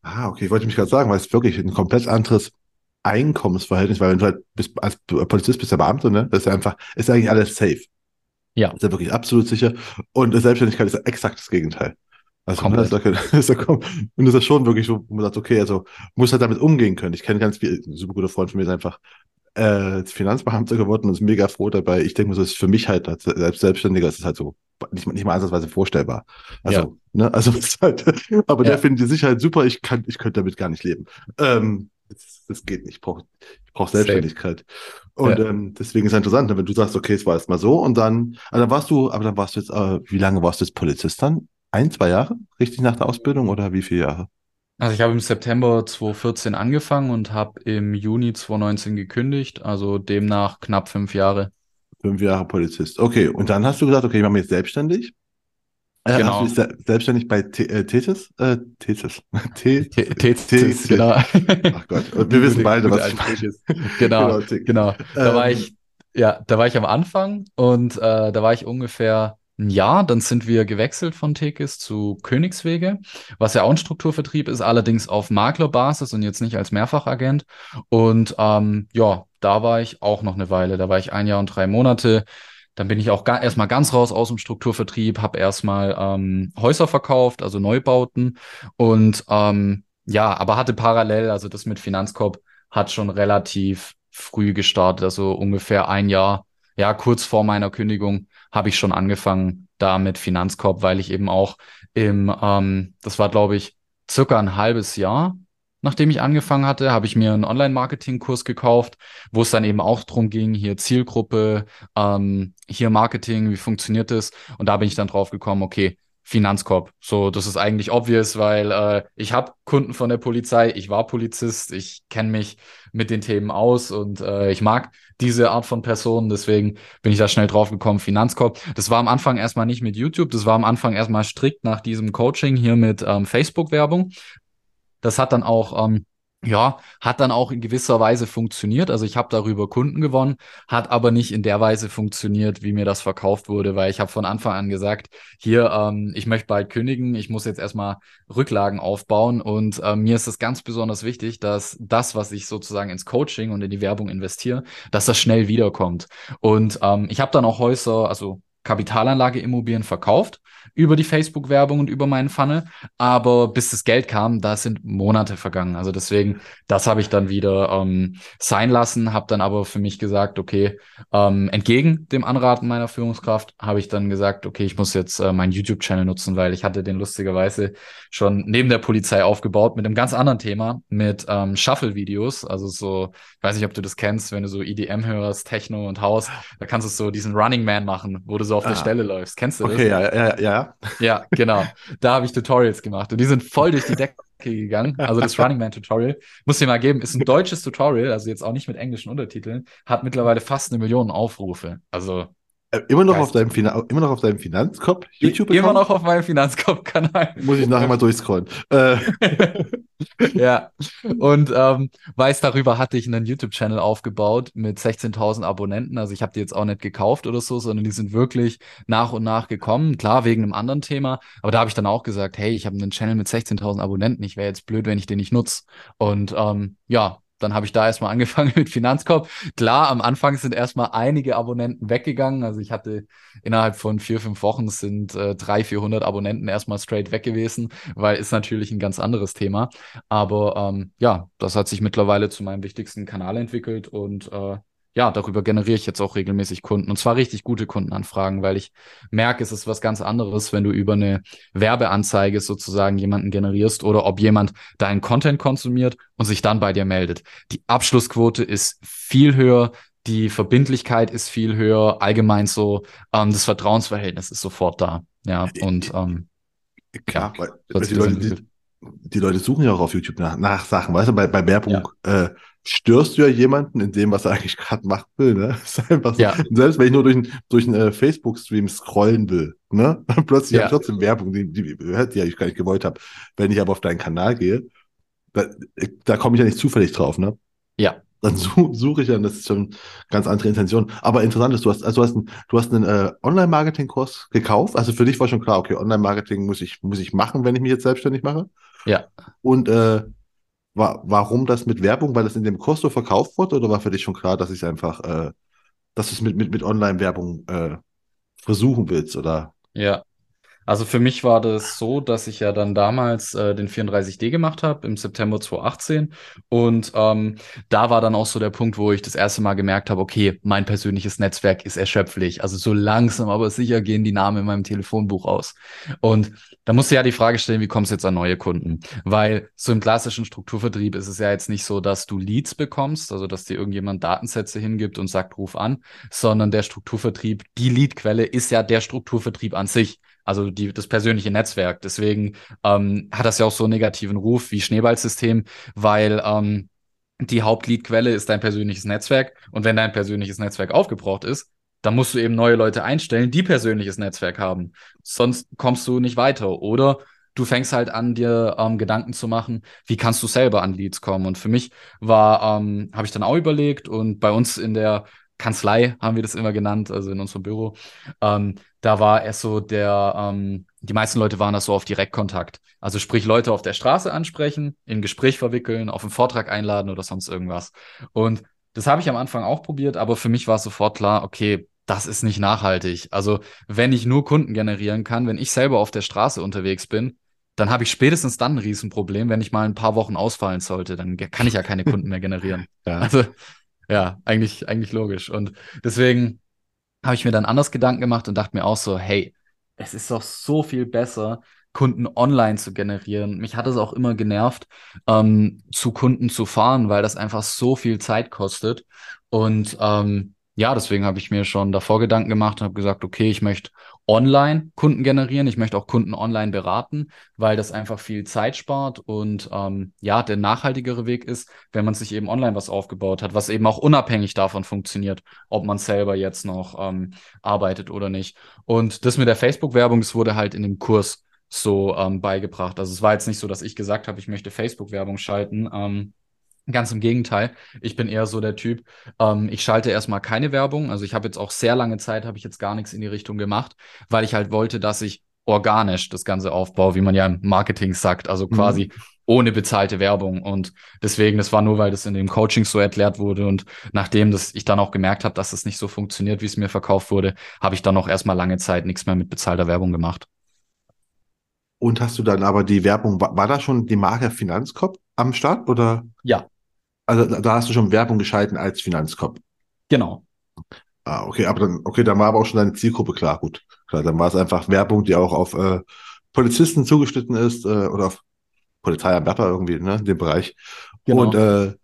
Ah, okay, ich wollte mich gerade sagen, weil es wirklich ein komplett anderes Einkommensverhältnis, weil wenn du halt bist, als Polizist bist, der Beamte, ne, das ist ja einfach, ist eigentlich alles safe. Ja. Ist ja wirklich absolut sicher. Und Selbstständigkeit ist ja exakt das Gegenteil. Also, ne, ist ja, ist ja, und das ist ja schon wirklich so, wo man sagt, okay, also, muss halt damit umgehen können. Ich kenne ganz viel, ein super guter Freund von mir ist einfach, äh, Finanzbeamter geworden und ist mega froh dabei. Ich denke mir so, ist für mich halt, als Selbstständiger ist es halt so nicht, nicht mal ansatzweise vorstellbar. Also, ja. ne, also ist halt, aber ja. der findet die Sicherheit super, ich kann, ich könnte damit gar nicht leben. Ähm, das, das geht nicht. Ich brauche ich brauch Selbstständigkeit. Same. Und ja. ähm, deswegen ist es interessant, ne, wenn du sagst, okay, es war erst mal so und dann, also dann warst du, aber dann warst du jetzt, äh, wie lange warst du jetzt Polizist dann? Ein, zwei Jahre? Richtig nach der Ausbildung oder wie viele Jahre? Also ich habe im September 2014 angefangen und habe im Juni 2019 gekündigt, also demnach knapp fünf Jahre. Fünf Jahre Polizist. Okay, und dann hast du gesagt, okay, ich mache mich jetzt selbstständig. Äh, genau. Hast du dich selbstständig bei äh, Tetis? Äh, Tetis. Tetis, genau. Ach Gott, und wir wissen beide, was ich meine. Genau, genau. Da war ähm, ich, ja, da war ich am Anfang und äh, da war ich ungefähr Jahr, dann sind wir gewechselt von Tekis zu Königswege, was ja auch ein Strukturvertrieb ist, allerdings auf Maklerbasis und jetzt nicht als Mehrfachagent. Und ähm, ja, da war ich auch noch eine Weile. Da war ich ein Jahr und drei Monate. dann bin ich auch erstmal ganz raus aus dem Strukturvertrieb, habe erstmal ähm, Häuser verkauft, also Neubauten und ähm, ja, aber hatte parallel, also das mit Finanzkorb hat schon relativ früh gestartet, also ungefähr ein Jahr, ja, kurz vor meiner Kündigung habe ich schon angefangen da mit Finanzkorb, weil ich eben auch im, ähm, das war glaube ich circa ein halbes Jahr, nachdem ich angefangen hatte, habe ich mir einen Online-Marketing-Kurs gekauft, wo es dann eben auch darum ging, hier Zielgruppe, ähm, hier Marketing, wie funktioniert das? Und da bin ich dann drauf gekommen, okay, Finanzkorb. So, das ist eigentlich obvious, weil äh, ich habe Kunden von der Polizei, ich war Polizist, ich kenne mich mit den Themen aus und äh, ich mag diese Art von Personen, deswegen bin ich da schnell drauf gekommen, Finanzkorb. Das war am Anfang erstmal nicht mit YouTube, das war am Anfang erstmal strikt nach diesem Coaching hier mit ähm, Facebook-Werbung, das hat dann auch, ähm, ja, hat dann auch in gewisser Weise funktioniert. Also ich habe darüber Kunden gewonnen, hat aber nicht in der Weise funktioniert, wie mir das verkauft wurde, weil ich habe von Anfang an gesagt, hier, ähm, ich möchte bald kündigen, ich muss jetzt erstmal Rücklagen aufbauen und äh, mir ist es ganz besonders wichtig, dass das, was ich sozusagen ins Coaching und in die Werbung investiere, dass das schnell wiederkommt. Und ähm, ich habe dann auch Häuser, also Kapitalanlageimmobilien verkauft über die Facebook-Werbung und über meinen Funnel. Aber bis das Geld kam, da sind Monate vergangen. Also deswegen, das habe ich dann wieder ähm, sein lassen, habe dann aber für mich gesagt, okay, ähm, entgegen dem Anraten meiner Führungskraft habe ich dann gesagt, okay, ich muss jetzt äh, meinen YouTube-Channel nutzen, weil ich hatte den lustigerweise schon neben der Polizei aufgebaut mit einem ganz anderen Thema, mit ähm, Shuffle-Videos. Also so, ich weiß nicht, ob du das kennst, wenn du so EDM hörst, Techno und Haus, da kannst du so diesen Running Man machen, wo du so auf ah. der Stelle läufst. Kennst du das? Okay, ja, ja, ja. Ja, genau. Da habe ich Tutorials gemacht und die sind voll durch die Decke gegangen. Also das Running Man Tutorial, muss dir mal geben, ist ein deutsches Tutorial, also jetzt auch nicht mit englischen Untertiteln, hat mittlerweile fast eine Million Aufrufe. Also Immer noch, auf deinem immer noch auf deinem Finanzkopf YouTube Immer noch auf meinem Finanzkopf-Kanal. Muss ich nachher mal durchscrollen. Äh. ja, und ähm, weiß darüber hatte ich einen YouTube-Channel aufgebaut mit 16.000 Abonnenten. Also ich habe die jetzt auch nicht gekauft oder so, sondern die sind wirklich nach und nach gekommen. Klar, wegen einem anderen Thema. Aber da habe ich dann auch gesagt, hey, ich habe einen Channel mit 16.000 Abonnenten. Ich wäre jetzt blöd, wenn ich den nicht nutze. Und ähm, ja, dann habe ich da erstmal angefangen mit Finanzkorb. Klar, am Anfang sind erstmal einige Abonnenten weggegangen. Also ich hatte innerhalb von vier, fünf Wochen sind äh, 300, 400 Abonnenten erstmal straight weg gewesen, weil ist natürlich ein ganz anderes Thema. Aber ähm, ja, das hat sich mittlerweile zu meinem wichtigsten Kanal entwickelt und äh, ja, darüber generiere ich jetzt auch regelmäßig Kunden und zwar richtig gute Kundenanfragen, weil ich merke, es ist was ganz anderes, wenn du über eine Werbeanzeige sozusagen jemanden generierst oder ob jemand deinen Content konsumiert und sich dann bei dir meldet. Die Abschlussquote ist viel höher, die Verbindlichkeit ist viel höher, allgemein so, ähm, das Vertrauensverhältnis ist sofort da. Ja, und ähm, klar, ja, weil, die, Leute, die, die, Leute, suchen ja auch auf YouTube nach, nach Sachen, weißt du, bei, bei Werbung ja. äh, störst du ja jemanden in dem, was er eigentlich gerade machen will. Ne? ist einfach so. Ja. Selbst wenn ich nur durch, ein, durch einen äh, Facebook-Stream scrollen will, ne? plötzlich ja. habe ich trotzdem Werbung, die, die, die, ich gar nicht gewollt habe. Wenn ich aber auf deinen Kanal gehe, da, da komme ich ja nicht zufällig drauf, ne? Ja. Dann suche such ich ja, das ist schon ganz andere Intention. Aber interessant ist, du hast, also du hast, ein, du hast einen äh, Online-Marketing-Kurs gekauft. Also für dich war schon klar, okay, Online-Marketing muss ich, muss ich machen, wenn ich mich jetzt selbstständig mache. Ja. Und äh, war, warum das mit Werbung? Weil das in dem Kurs so verkauft wurde oder war für dich schon klar, dass ich einfach, äh, dass du es mit, mit, mit Online-Werbung äh, versuchen willst, oder? Ja, also für mich war das so, dass ich ja dann damals äh, den 34D gemacht habe im September 2018 und ähm, da war dann auch so der Punkt, wo ich das erste Mal gemerkt habe, okay, mein persönliches Netzwerk ist erschöpflich. Also so langsam, aber sicher gehen die Namen in meinem Telefonbuch aus. Und da musst du ja die Frage stellen, wie kommst du jetzt an neue Kunden? Weil so im klassischen Strukturvertrieb ist es ja jetzt nicht so, dass du Leads bekommst, also dass dir irgendjemand Datensätze hingibt und sagt, ruf an, sondern der Strukturvertrieb, die Leadquelle ist ja der Strukturvertrieb an sich also die, das persönliche Netzwerk. Deswegen ähm, hat das ja auch so einen negativen Ruf wie Schneeballsystem, weil ähm, die Hauptleadquelle ist dein persönliches Netzwerk. Und wenn dein persönliches Netzwerk aufgebraucht ist, dann musst du eben neue Leute einstellen, die persönliches Netzwerk haben. Sonst kommst du nicht weiter. Oder du fängst halt an, dir ähm, Gedanken zu machen, wie kannst du selber an Leads kommen. Und für mich war, ähm, habe ich dann auch überlegt und bei uns in der Kanzlei haben wir das immer genannt, also in unserem Büro. Ähm, da war erst so der, ähm, die meisten Leute waren das so auf Direktkontakt. Also sprich Leute auf der Straße ansprechen, in Gespräch verwickeln, auf einen Vortrag einladen oder sonst irgendwas. Und das habe ich am Anfang auch probiert, aber für mich war sofort klar, okay, das ist nicht nachhaltig. Also, wenn ich nur Kunden generieren kann, wenn ich selber auf der Straße unterwegs bin, dann habe ich spätestens dann ein Riesenproblem, wenn ich mal ein paar Wochen ausfallen sollte. Dann kann ich ja keine Kunden mehr generieren. Ja. Also, ja, eigentlich, eigentlich logisch. Und deswegen habe ich mir dann anders Gedanken gemacht und dachte mir auch so, hey, es ist doch so viel besser, Kunden online zu generieren. Mich hat es auch immer genervt, ähm, zu Kunden zu fahren, weil das einfach so viel Zeit kostet. Und ähm, ja, deswegen habe ich mir schon davor Gedanken gemacht und habe gesagt, okay, ich möchte online Kunden generieren, ich möchte auch Kunden online beraten, weil das einfach viel Zeit spart und ähm, ja, der nachhaltigere Weg ist, wenn man sich eben online was aufgebaut hat, was eben auch unabhängig davon funktioniert, ob man selber jetzt noch ähm, arbeitet oder nicht. Und das mit der Facebook-Werbung, das wurde halt in dem Kurs so ähm, beigebracht. Also es war jetzt nicht so, dass ich gesagt habe, ich möchte Facebook-Werbung schalten. Ähm, Ganz im Gegenteil. Ich bin eher so der Typ, ähm, ich schalte erstmal keine Werbung. Also ich habe jetzt auch sehr lange Zeit, habe ich jetzt gar nichts in die Richtung gemacht, weil ich halt wollte, dass ich organisch das Ganze aufbaue, wie man ja im Marketing sagt, also mhm. quasi mhm. ohne bezahlte Werbung. Und deswegen, das war nur, weil das in dem Coaching so erklärt wurde. Und nachdem das ich dann auch gemerkt habe, dass es das nicht so funktioniert, wie es mir verkauft wurde, habe ich dann auch erstmal lange Zeit nichts mehr mit bezahlter Werbung gemacht. Und hast du dann aber die Werbung, war, war da schon die Marke Finanzkopf am Start oder? Ja, also da hast du schon Werbung geschalten als Finanzkopf. Genau. Ah, okay, aber dann, okay, dann war aber auch schon deine Zielgruppe klar, gut. Klar, dann war es einfach Werbung, die auch auf äh, Polizisten zugeschnitten ist, äh, oder auf Polizeianwärter irgendwie, ne, in dem Bereich. Genau. Und äh,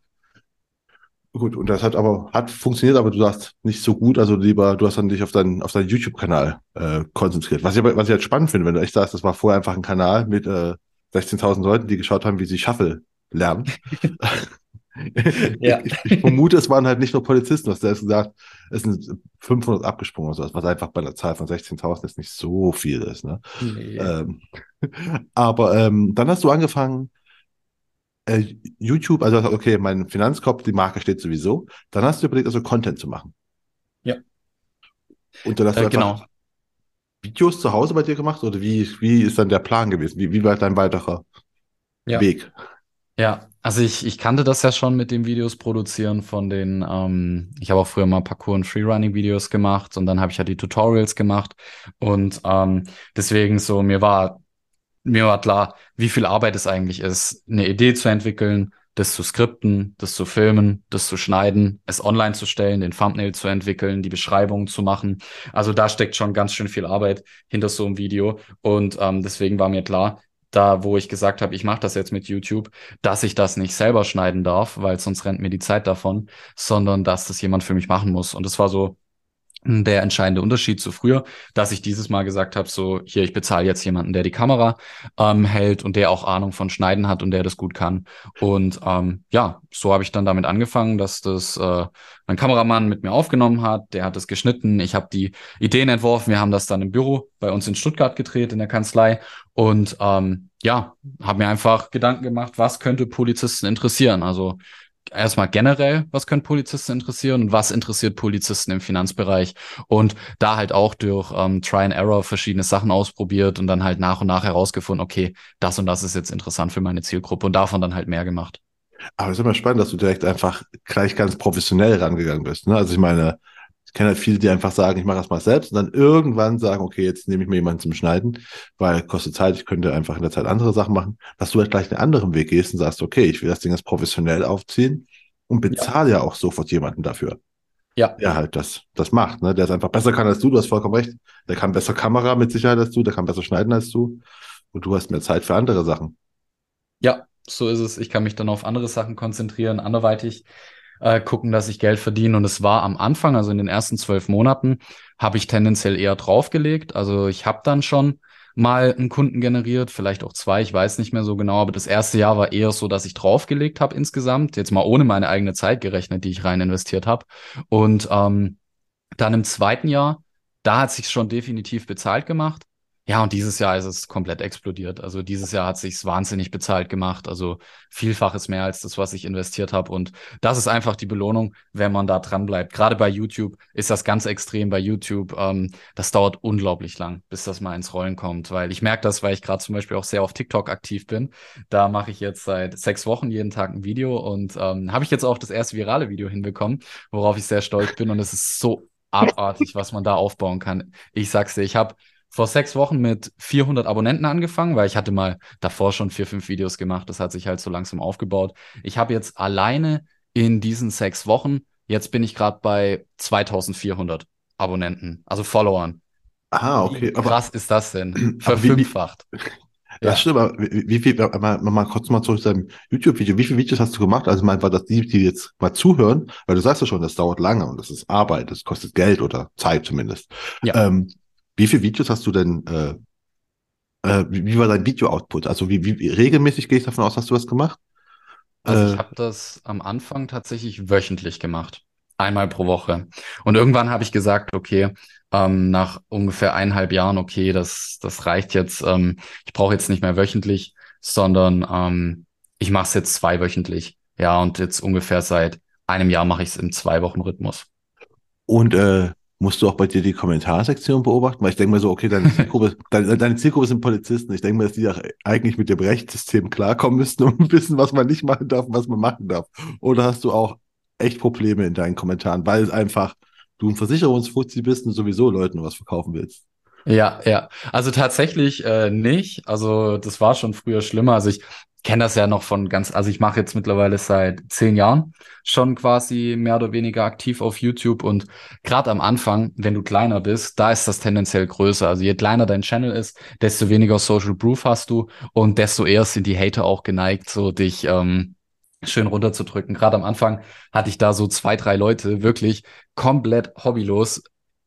gut, und das hat aber hat funktioniert, aber du sagst nicht so gut, also lieber, du hast dann dich auf deinen auf deinen YouTube-Kanal äh, konzentriert. Was ich aber, was ich jetzt spannend finde, wenn du echt sagst, das war vorher einfach ein Kanal mit äh, 16.000 Leuten, die geschaut haben, wie sie Shuffle lernen. ja. ich, ich, vermute, es waren halt nicht nur Polizisten, du hast selbst gesagt, es sind 500 abgesprungen oder so, was einfach bei einer Zahl von 16.000 jetzt nicht so viel ist. Ne? Nee. Ähm, aber ähm, dann hast du angefangen, äh, YouTube, also okay, mein Finanzkopf, die Marke steht sowieso. Dann hast du überlegt, also Content zu machen. Ja. Und dann hast du äh, genau. Videos zu Hause bei dir gemacht oder wie, wie ist dann der Plan gewesen? Wie, wie war dein weiterer ja. Weg? Ja, also ich, ich kannte das ja schon mit dem Videos produzieren von den, ähm, ich habe auch früher mal Parkour- und Freerunning-Videos gemacht und dann habe ich ja die Tutorials gemacht und ähm, deswegen so, mir war, mir war klar, wie viel Arbeit es eigentlich ist, eine Idee zu entwickeln, das zu skripten, das zu filmen, das zu schneiden, es online zu stellen, den Thumbnail zu entwickeln, die Beschreibung zu machen. Also da steckt schon ganz schön viel Arbeit hinter so einem Video und ähm, deswegen war mir klar, da, wo ich gesagt habe, ich mache das jetzt mit YouTube, dass ich das nicht selber schneiden darf, weil sonst rennt mir die Zeit davon, sondern dass das jemand für mich machen muss. Und das war so der entscheidende Unterschied zu früher, dass ich dieses Mal gesagt habe, so hier, ich bezahle jetzt jemanden, der die Kamera ähm, hält und der auch Ahnung von Schneiden hat und der das gut kann. Und ähm, ja, so habe ich dann damit angefangen, dass das äh, mein Kameramann mit mir aufgenommen hat, der hat es geschnitten, ich habe die Ideen entworfen, wir haben das dann im Büro bei uns in Stuttgart gedreht, in der Kanzlei und ähm, ja, habe mir einfach Gedanken gemacht, was könnte Polizisten interessieren. Also erstmal generell, was können Polizisten interessieren und was interessiert Polizisten im Finanzbereich und da halt auch durch ähm, Try and Error verschiedene Sachen ausprobiert und dann halt nach und nach herausgefunden, okay, das und das ist jetzt interessant für meine Zielgruppe und davon dann halt mehr gemacht. Aber es ist immer spannend, dass du direkt einfach gleich ganz professionell rangegangen bist. Ne? Also ich meine, ich kenne halt viele, die einfach sagen, ich mache das mal selbst und dann irgendwann sagen, okay, jetzt nehme ich mir jemanden zum Schneiden, weil kostet Zeit, ich könnte einfach in der Zeit andere Sachen machen, dass du halt gleich einen anderen Weg gehst und sagst, okay, ich will das Ding jetzt professionell aufziehen und bezahle ja, ja auch sofort jemanden dafür. Ja. Der halt das, das macht, ne? Der es einfach besser kann als du, du hast vollkommen recht. Der kann besser Kamera mit Sicherheit als du, der kann besser schneiden als du und du hast mehr Zeit für andere Sachen. Ja, so ist es. Ich kann mich dann auf andere Sachen konzentrieren, anderweitig äh, gucken, dass ich Geld verdiene. Und es war am Anfang, also in den ersten zwölf Monaten, habe ich tendenziell eher draufgelegt. Also ich habe dann schon mal einen Kunden generiert, vielleicht auch zwei, ich weiß nicht mehr so genau, aber das erste Jahr war eher so, dass ich draufgelegt habe insgesamt, jetzt mal ohne meine eigene Zeit gerechnet, die ich rein investiert habe. Und ähm, dann im zweiten Jahr, da hat sich schon definitiv bezahlt gemacht. Ja, und dieses Jahr ist es komplett explodiert. Also dieses Jahr hat sich's wahnsinnig bezahlt gemacht. Also vielfaches mehr als das, was ich investiert habe. Und das ist einfach die Belohnung, wenn man da dran bleibt. Gerade bei YouTube ist das ganz extrem bei YouTube. Ähm, das dauert unglaublich lang, bis das mal ins Rollen kommt. Weil ich merke das, weil ich gerade zum Beispiel auch sehr auf TikTok aktiv bin. Da mache ich jetzt seit sechs Wochen jeden Tag ein Video und ähm, habe ich jetzt auch das erste virale Video hinbekommen, worauf ich sehr stolz bin. Und es ist so abartig, was man da aufbauen kann. Ich sag's dir, ich habe vor sechs Wochen mit 400 Abonnenten angefangen, weil ich hatte mal davor schon vier, fünf Videos gemacht. Das hat sich halt so langsam aufgebaut. Ich habe jetzt alleine in diesen sechs Wochen, jetzt bin ich gerade bei 2400 Abonnenten, also Followern. Ah, okay. Wie krass aber, ist das denn? wie, wie, Verfünffacht. das Ja. stimmt, aber wie, wie viel, mal, mal kurz mal zurück zu deinem YouTube-Video. Wie viele Videos hast du gemacht? Also, mein, war das die, die jetzt mal zuhören, weil du sagst ja schon, das dauert lange und das ist Arbeit, das kostet Geld oder Zeit zumindest. Ja. Ähm, wie viele Videos hast du denn, äh, äh, wie, wie war dein Video-Output? Also, wie, wie, regelmäßig gehe ich davon aus, hast du was gemacht? Also Äh, ich habe das am Anfang tatsächlich wöchentlich gemacht. Einmal pro Woche. Und irgendwann habe ich gesagt, okay, ähm, nach ungefähr eineinhalb Jahren, okay, das, das reicht jetzt. Ähm, ich brauche jetzt nicht mehr wöchentlich, sondern ähm, ich mache es jetzt zweiwöchentlich. Ja, und jetzt ungefähr seit einem Jahr mache ich es im Zwei-Wochen-Rhythmus. Und äh, musst du auch bei dir die Kommentarsektion beobachten? Weil ich denke mir so, okay, deine Zielgruppe, deine, deine Zielgruppe sind Polizisten. Ich denke mir, dass die auch eigentlich mit dem Rechtssystem klarkommen müssten und wissen, was man nicht machen darf und was man machen darf. Oder hast du auch echt Probleme in deinen Kommentaren, weil es einfach du ein Versicherungsfuzzi bist und sowieso Leuten was verkaufen willst? Ja, ja. Also tatsächlich äh, nicht. Also das war schon früher schlimmer. Also ich kenne das ja noch von ganz, also ich mache jetzt mittlerweile seit zehn Jahren schon quasi mehr oder weniger aktiv auf YouTube und gerade am Anfang, wenn du kleiner bist, da ist das tendenziell größer. Also je kleiner dein Channel ist, desto weniger Social Proof hast du und desto eher sind die Hater auch geneigt, so dich ähm, schön runterzudrücken. Gerade am Anfang hatte ich da so zwei, drei Leute wirklich komplett hobbylos.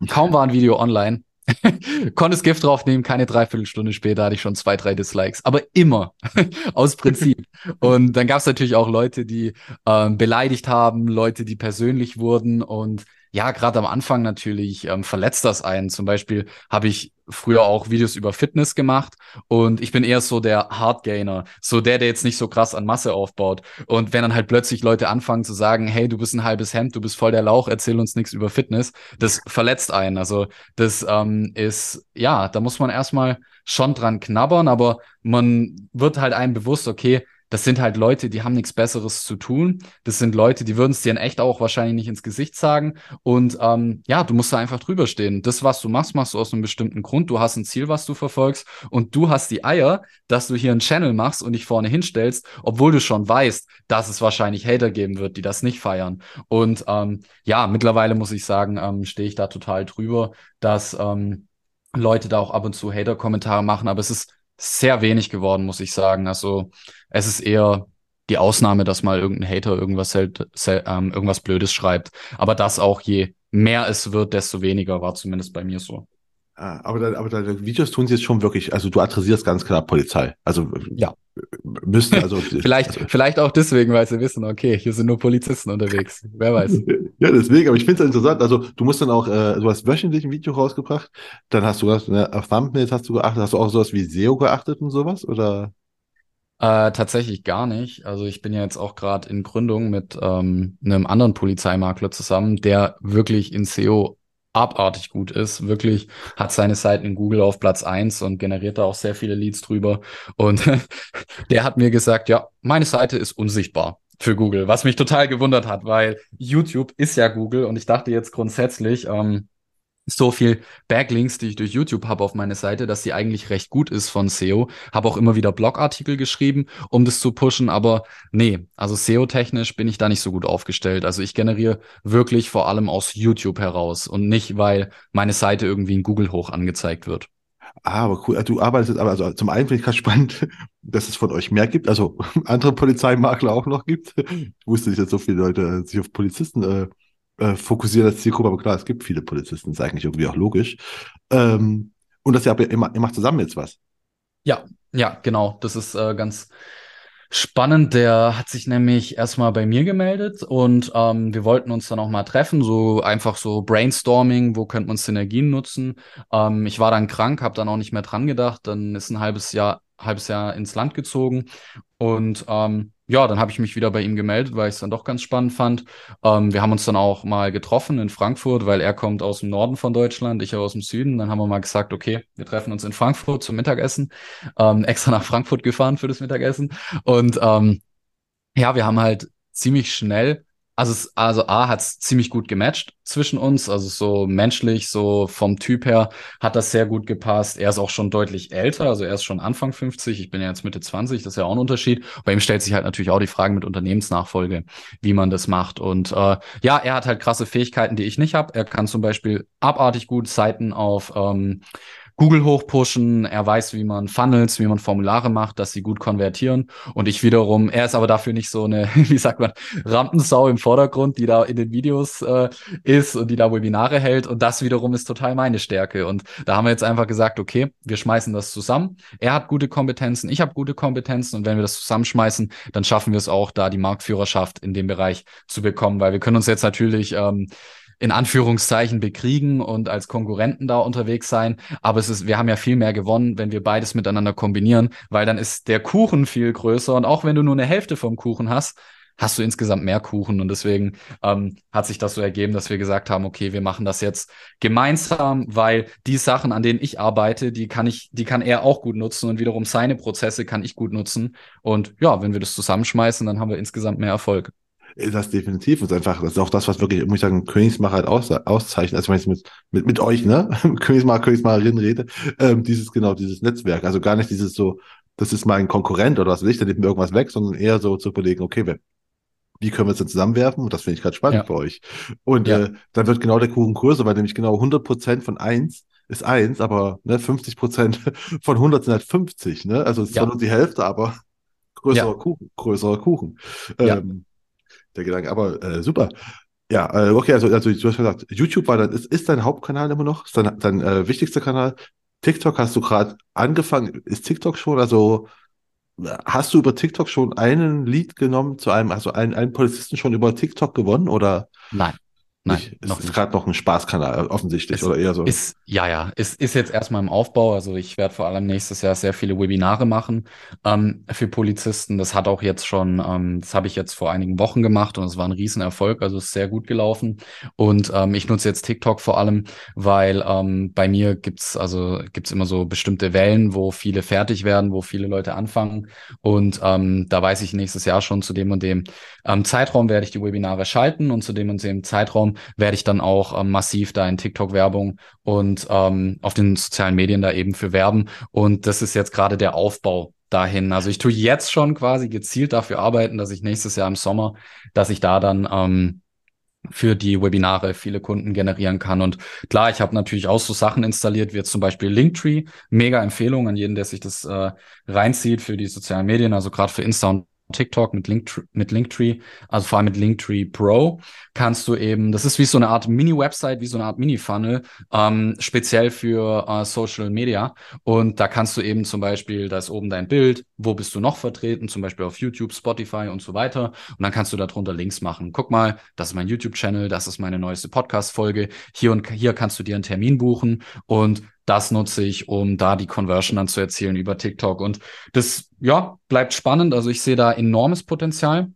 Kaum war ein Video online, Konnte das Gift draufnehmen, keine Dreiviertelstunde später hatte ich schon zwei, drei Dislikes. Aber immer aus Prinzip. Und dann gab es natürlich auch Leute, die ähm, beleidigt haben, Leute, die persönlich wurden. Und ja, gerade am Anfang natürlich ähm, verletzt das einen. Zum Beispiel habe ich früher auch Videos über Fitness gemacht und ich bin eher so der Hardgainer, so der, der jetzt nicht so krass an Masse aufbaut. Und wenn dann halt plötzlich Leute anfangen zu sagen, hey, du bist ein halbes Hemd, du bist voll der Lauch, erzähl uns nichts über Fitness, das verletzt einen. Also das ähm, ist, ja, da muss man erstmal schon dran knabbern, aber man wird halt einem bewusst, okay, das sind halt Leute, die haben nichts Besseres zu tun. Das sind Leute, die würden es dir in echt auch wahrscheinlich nicht ins Gesicht sagen. Und ähm, ja, du musst da einfach drüber stehen. Das, was du machst, machst du aus einem bestimmten Grund. Du hast ein Ziel, was du verfolgst. Und du hast die Eier, dass du hier einen Channel machst und dich vorne hinstellst, obwohl du schon weißt, dass es wahrscheinlich Hater geben wird, die das nicht feiern. Und ähm, ja, mittlerweile muss ich sagen, ähm, stehe ich da total drüber, dass ähm, Leute da auch ab und zu Hater-Kommentare machen. Aber es ist sehr wenig geworden, muss ich sagen. Also es ist eher die Ausnahme, dass mal irgendein Hater irgendwas, hält, ähm, irgendwas Blödes schreibt. Aber das auch, je mehr es wird, desto weniger war zumindest bei mir so. Ah, aber, deine, aber deine Videos tun sie jetzt schon wirklich, also du adressierst ganz klar Polizei. Also ja. müssten, also vielleicht, also, vielleicht auch deswegen, weil sie wissen, okay, hier sind nur Polizisten unterwegs. Wer weiß. ja, deswegen, aber ich finde es interessant. Also du musst dann auch, äh, du hast wöchentlich ein Video rausgebracht, dann hast du das, ne, auf Thumbnails hast du geachtet, hast du auch sowas wie SEO geachtet und sowas? Oder? Äh, tatsächlich gar nicht. Also ich bin ja jetzt auch gerade in Gründung mit ähm, einem anderen Polizeimakler zusammen, der wirklich in SEO abartig gut ist. Wirklich hat seine Seiten in Google auf Platz eins und generiert da auch sehr viele Leads drüber. Und der hat mir gesagt, ja, meine Seite ist unsichtbar für Google, was mich total gewundert hat, weil YouTube ist ja Google und ich dachte jetzt grundsätzlich, ähm, so viel Backlinks, die ich durch YouTube habe auf meine Seite, dass sie eigentlich recht gut ist von SEO. Habe auch immer wieder Blogartikel geschrieben, um das zu pushen, aber nee, also SEO-technisch bin ich da nicht so gut aufgestellt. Also ich generiere wirklich vor allem aus YouTube heraus und nicht, weil meine Seite irgendwie in Google hoch angezeigt wird. Ah, aber cool. Du arbeitest aber, also zum einen finde ich ganz spannend, dass es von euch mehr gibt, also andere Polizeimakler auch noch gibt. Ich wusste nicht, dass so viele Leute sich auf Polizisten äh, äh, fokussieren als Zielgruppe, aber klar, es gibt viele Polizisten, ist eigentlich irgendwie auch logisch. Ähm, und das ja immer, ihr macht zusammen jetzt was. Ja, ja, genau. Das ist äh, ganz spannend. Der hat sich nämlich erstmal bei mir gemeldet und ähm, wir wollten uns dann auch mal treffen, so einfach so Brainstorming, wo könnte man Synergien nutzen. Ähm, ich war dann krank, habe dann auch nicht mehr dran gedacht. Dann ist ein halbes Jahr, halbes Jahr ins Land gezogen und ähm, ja, dann habe ich mich wieder bei ihm gemeldet, weil ich es dann doch ganz spannend fand. Ähm, wir haben uns dann auch mal getroffen in Frankfurt, weil er kommt aus dem Norden von Deutschland, ich aus dem Süden. Dann haben wir mal gesagt, okay, wir treffen uns in Frankfurt zum Mittagessen. Ähm, extra nach Frankfurt gefahren für das Mittagessen. Und ähm, ja, wir haben halt ziemlich schnell Also, also A hat es ziemlich gut gematcht zwischen uns. Also so menschlich, so vom Typ her hat das sehr gut gepasst. Er ist auch schon deutlich älter, also er ist schon Anfang 50. Ich bin ja jetzt Mitte 20, das ist ja auch ein Unterschied. Bei ihm stellt sich halt natürlich auch die Frage mit Unternehmensnachfolge, wie man das macht. Und äh, ja, er hat halt krasse Fähigkeiten, die ich nicht habe. Er kann zum Beispiel abartig gut Seiten auf ähm, Google hochpushen, er weiß, wie man Funnels, wie man Formulare macht, dass sie gut konvertieren. Und ich wiederum, er ist aber dafür nicht so eine, wie sagt man, Rampensau im Vordergrund, die da in den Videos äh, ist und die da Webinare hält. Und das wiederum ist total meine Stärke. Und da haben wir jetzt einfach gesagt, okay, wir schmeißen das zusammen. Er hat gute Kompetenzen, ich habe gute Kompetenzen. Und wenn wir das zusammenschmeißen, dann schaffen wir es auch, da die Marktführerschaft in dem Bereich zu bekommen, weil wir können uns jetzt natürlich ähm, in Anführungszeichen bekriegen und als Konkurrenten da unterwegs sein. Aber es ist, wir haben ja viel mehr gewonnen, wenn wir beides miteinander kombinieren, weil dann ist der Kuchen viel größer und auch wenn du nur eine Hälfte vom Kuchen hast, hast du insgesamt mehr Kuchen. Und deswegen ähm, hat sich das so ergeben, dass wir gesagt haben, okay, wir machen das jetzt gemeinsam, weil die Sachen, an denen ich arbeite, die kann ich, die kann er auch gut nutzen und wiederum seine Prozesse kann ich gut nutzen. Und ja, wenn wir das zusammenschmeißen, dann haben wir insgesamt mehr Erfolg das definitiv. Und einfach, das ist auch das, was wirklich, muss ich sagen, Königsmacher halt aus, auszeichnet. Also wenn ich mit, mit, mit euch, ne? Königsmacher, Königsmacherin rede, ähm, dieses, genau, dieses Netzwerk. Also gar nicht dieses so, das ist mein Konkurrent oder was will ich, der nimmt mir irgendwas weg, sondern eher so zu überlegen, okay, wer, wie können wir es denn zusammenwerfen? Und das finde ich gerade spannend ja. für euch. Und ja. äh, dann wird genau der Kuchen größer, weil nämlich genau 100 Prozent von eins ist eins, aber ne, 50 Prozent von 100 sind halt 50. Ne? Also es ist ja. zwar nur die Hälfte, aber größerer ja. Kuchen. Größerer Kuchen. Ähm, der Gedanke. Aber äh, super. Ja, äh, okay, also, also du hast gesagt, YouTube war dann, ist, ist dein Hauptkanal immer noch, ist dein, dein äh, wichtigster Kanal. TikTok hast du gerade angefangen, ist TikTok schon, also hast du über TikTok schon einen Lied genommen zu einem, also einen, einen Polizisten schon über TikTok gewonnen oder? Nein. Nein, nicht, noch ist gerade noch ein Spaßkanal, offensichtlich, es oder eher so. Ist, ja, ja, ist, ist jetzt erstmal im Aufbau. Also ich werde vor allem nächstes Jahr sehr viele Webinare machen ähm, für Polizisten. Das hat auch jetzt schon, ähm, das habe ich jetzt vor einigen Wochen gemacht und es war ein Riesenerfolg, also ist sehr gut gelaufen. Und ähm, ich nutze jetzt TikTok vor allem, weil ähm, bei mir gibt's also gibt's immer so bestimmte Wellen, wo viele fertig werden, wo viele Leute anfangen. Und ähm, da weiß ich nächstes Jahr schon zu dem und dem ähm, Zeitraum werde ich die Webinare schalten und zu dem und dem Zeitraum werde ich dann auch ähm, massiv da in TikTok-Werbung und ähm, auf den sozialen Medien da eben für werben. Und das ist jetzt gerade der Aufbau dahin. Also ich tue jetzt schon quasi gezielt dafür arbeiten, dass ich nächstes Jahr im Sommer, dass ich da dann ähm, für die Webinare viele Kunden generieren kann. Und klar, ich habe natürlich auch so Sachen installiert, wie jetzt zum Beispiel Linktree. Mega Empfehlung an jeden, der sich das äh, reinzieht für die sozialen Medien, also gerade für Insta und TikTok mit, Linktree, mit Linktree, also vor allem mit Linktree Pro, kannst du eben, das ist wie so eine Art Mini-Website, wie so eine Art Mini-Funnel, ähm, speziell für äh, Social Media. Und da kannst du eben zum Beispiel, da ist oben dein Bild, wo bist du noch vertreten, zum Beispiel auf YouTube, Spotify und so weiter. Und dann kannst du darunter Links machen. Guck mal, das ist mein YouTube-Channel, das ist meine neueste Podcast-Folge. Hier und hier kannst du dir einen Termin buchen und das nutze ich, um da die Conversion dann zu erzielen über TikTok. Und das, ja, bleibt spannend. Also ich sehe da enormes Potenzial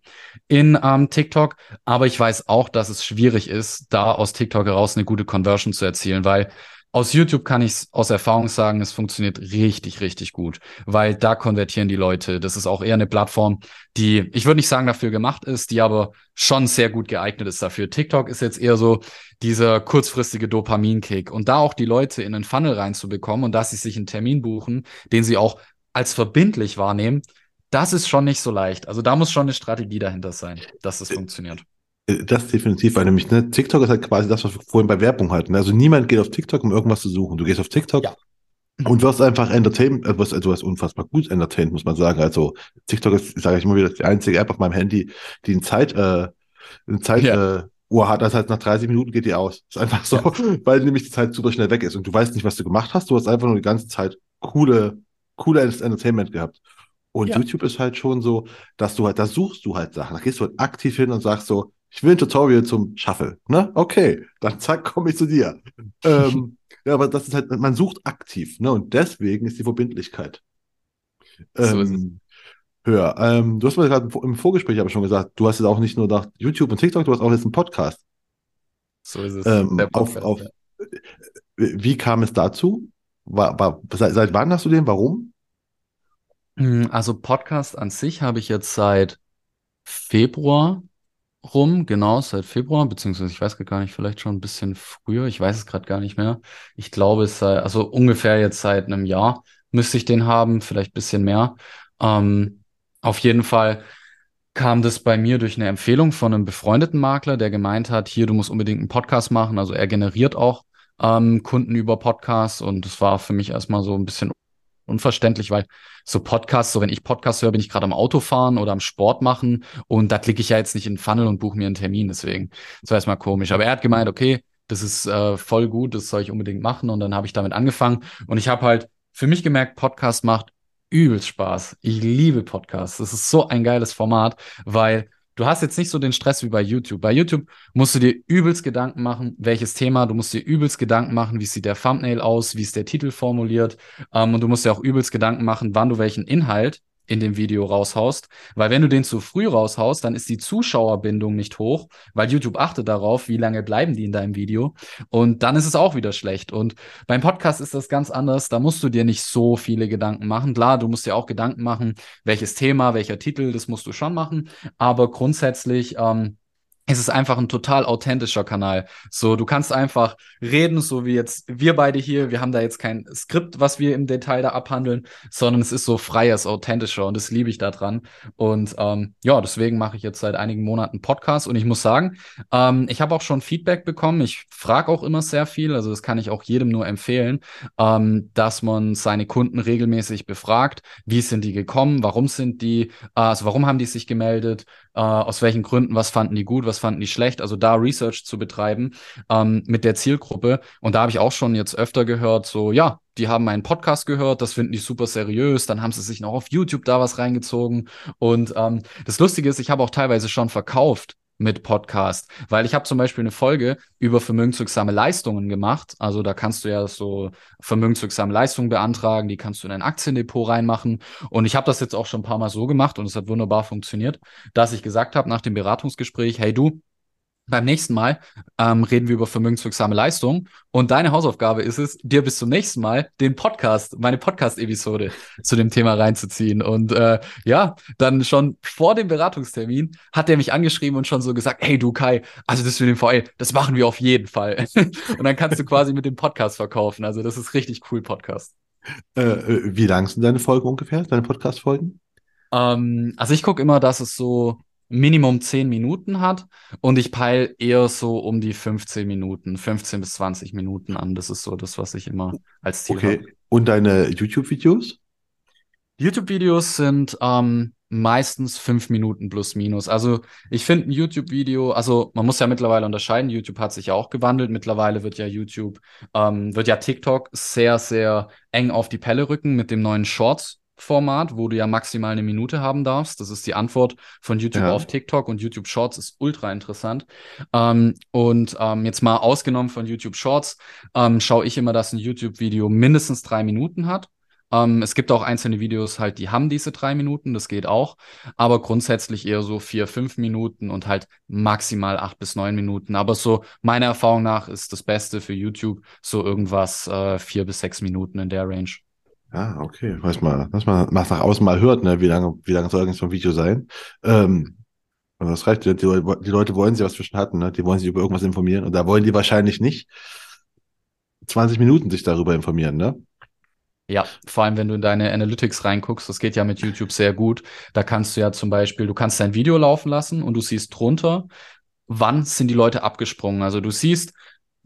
in ähm, TikTok, aber ich weiß auch, dass es schwierig ist, da aus TikTok heraus eine gute Conversion zu erzielen, weil aus YouTube kann ich aus Erfahrung sagen, es funktioniert richtig, richtig gut, weil da konvertieren die Leute. Das ist auch eher eine Plattform, die, ich würde nicht sagen, dafür gemacht ist, die aber schon sehr gut geeignet ist dafür. TikTok ist jetzt eher so dieser kurzfristige Dopaminkick und da auch die Leute in einen Funnel reinzubekommen und dass sie sich einen Termin buchen, den sie auch als verbindlich wahrnehmen, das ist schon nicht so leicht. Also da muss schon eine Strategie dahinter sein, dass das funktioniert. Äh, das definitiv, weil nämlich, ne, TikTok ist halt quasi das, was wir vorhin bei Werbung hatten. Also niemand geht auf TikTok, um irgendwas zu suchen. Du gehst auf TikTok ja. und wirst einfach entertained, äh, wirst, also wirst unfassbar gut entertained, muss man sagen. Also TikTok ist, sage ich immer wieder, die einzige App auf meinem Handy, die eine Zeit, äh, eine Zeit, ja. äh, Uhr hat, das heißt, nach 30 Minuten geht die aus. Ist einfach so, ja. weil nämlich die Zeit super schnell weg ist und du weißt nicht, was du gemacht hast. Du hast einfach nur die ganze Zeit coole, coole Entertainment gehabt. Und ja. YouTube ist halt schon so, dass du halt, da suchst du halt Sachen. Da gehst du halt aktiv hin und sagst so, ich will ein Tutorial zum Shuffle. Ne? Okay, dann zack, komme ich zu dir. ähm, ja, aber das ist halt, man sucht aktiv, ne? Und deswegen ist die Verbindlichkeit ähm, so höher. Ähm, du hast mir gerade im Vorgespräch aber schon gesagt, du hast jetzt auch nicht nur nach YouTube und TikTok, du hast auch jetzt einen Podcast. So ist es. Ähm, Podcast, auf, auf, ja. Wie kam es dazu? War, war, seit, seit wann hast du den? Warum? Hm, also Podcast an sich habe ich jetzt seit Februar rum, genau, seit Februar, beziehungsweise ich weiß gar nicht, vielleicht schon ein bisschen früher, ich weiß es gerade gar nicht mehr. Ich glaube, es sei, also ungefähr jetzt seit einem Jahr müsste ich den haben, vielleicht ein bisschen mehr. Ähm, auf jeden Fall kam das bei mir durch eine Empfehlung von einem befreundeten Makler, der gemeint hat, hier, du musst unbedingt einen Podcast machen. Also er generiert auch ähm, Kunden über Podcasts und das war für mich erstmal so ein bisschen unverständlich, weil so Podcasts, so wenn ich Podcasts höre, bin ich gerade am Autofahren oder am Sport machen und da klicke ich ja jetzt nicht in den Funnel und buche mir einen Termin, deswegen. Das war erstmal komisch. Aber er hat gemeint, okay, das ist äh, voll gut, das soll ich unbedingt machen und dann habe ich damit angefangen und ich habe halt für mich gemerkt, Podcast macht übelst Spaß. Ich liebe Podcasts. Das ist so ein geiles Format, weil du hast jetzt nicht so den Stress wie bei YouTube. Bei YouTube musst du dir übelst Gedanken machen, welches Thema, du musst dir übelst Gedanken machen, wie sieht der Thumbnail aus, wie ist der Titel formuliert. Ähm, und du musst dir auch übelst Gedanken machen, wann du welchen Inhalt in dem Video raushaust. Weil wenn du den zu früh raushaust, dann ist die Zuschauerbindung nicht hoch, weil YouTube achtet darauf, wie lange bleiben die in deinem Video. Und dann ist es auch wieder schlecht. Und beim Podcast ist das ganz anders. Da musst du dir nicht so viele Gedanken machen. Klar, du musst dir auch Gedanken machen, welches Thema, welcher Titel, das musst du schon machen. Aber grundsätzlich, ähm, es ist einfach ein total authentischer Kanal. So, du kannst einfach reden, so wie jetzt wir beide hier. Wir haben da jetzt kein Skript, was wir im Detail da abhandeln, sondern es ist so freies, authentischer und das liebe ich daran. Und ähm, ja, deswegen mache ich jetzt seit einigen Monaten Podcast und ich muss sagen, ähm, ich habe auch schon Feedback bekommen. Ich frage auch immer sehr viel, also das kann ich auch jedem nur empfehlen, ähm, dass man seine Kunden regelmäßig befragt. Wie sind die gekommen? Warum sind die? Äh, also warum haben die sich gemeldet? Äh, aus welchen Gründen? Was fanden die gut? Was fanden die schlecht. Also da Research zu betreiben ähm, mit der Zielgruppe. Und da habe ich auch schon jetzt öfter gehört, so ja, die haben meinen Podcast gehört, das finden die super seriös, dann haben sie sich noch auf YouTube da was reingezogen. Und ähm, das Lustige ist, ich habe auch teilweise schon verkauft mit Podcast, weil ich habe zum Beispiel eine Folge über vermögenswirksame Leistungen gemacht. Also da kannst du ja so vermögenswirksame Leistungen beantragen, die kannst du in ein Aktiendepot reinmachen. Und ich habe das jetzt auch schon ein paar Mal so gemacht und es hat wunderbar funktioniert, dass ich gesagt habe nach dem Beratungsgespräch, hey du, beim nächsten Mal ähm, reden wir über vermögenswirksame Leistung und deine Hausaufgabe ist es, dir bis zum nächsten Mal den Podcast, meine Podcast-Episode zu dem Thema reinzuziehen. Und äh, ja, dann schon vor dem Beratungstermin hat er mich angeschrieben und schon so gesagt, hey du Kai, also das mit dem VL, das machen wir auf jeden Fall. und dann kannst du quasi mit dem Podcast verkaufen. Also das ist richtig cool, Podcast. Äh, äh wie lang sind deine Folgen ungefähr, deine Podcast-Folgen? Ähm, also ich gucke immer, dass es so Minimum 10 Minuten hat und ich peile eher so um die 15 Minuten, 15 bis 20 Minuten an. Das ist so das, was ich immer als Ziel okay. habe. Und deine YouTube-Videos? YouTube-Videos sind ähm, meistens fünf Minuten plus minus. Also ich finde ein YouTube-Video, also man muss ja mittlerweile unterscheiden, YouTube hat sich ja auch gewandelt. Mittlerweile wird ja YouTube, ähm, wird ja TikTok sehr, sehr eng auf die Pelle rücken mit dem neuen Shorts. Format, wo du ja maximal eine Minute haben darfst. Das ist die Antwort von YouTube ja. auf TikTok und YouTube Shorts ist ultra interessant. Ähm, und ähm, jetzt mal ausgenommen von YouTube Shorts, ähm, schaue ich immer, dass ein YouTube-Video mindestens drei Minuten hat. Ähm, es gibt auch einzelne Videos halt, die haben diese drei Minuten, das geht auch, aber grundsätzlich eher so vier, fünf Minuten und halt maximal acht bis neun Minuten. Aber so meiner Erfahrung nach ist das Beste für YouTube so irgendwas äh, vier bis sechs Minuten in der Range. Ja, okay. Weiß mal, was man nach außen mal hört, ne? wie lange, wie lange soll eigentlich so ein Video sein? Ähm, und das reicht. Die, die, die Leute wollen sich was zwischen hatten, ne? Die wollen sich über irgendwas informieren. Und da wollen die wahrscheinlich nicht 20 Minuten sich darüber informieren, ne? Ja, vor allem wenn du in deine Analytics reinguckst, das geht ja mit YouTube sehr gut. Da kannst du ja zum Beispiel, du kannst dein Video laufen lassen und du siehst drunter, wann sind die Leute abgesprungen. Also du siehst,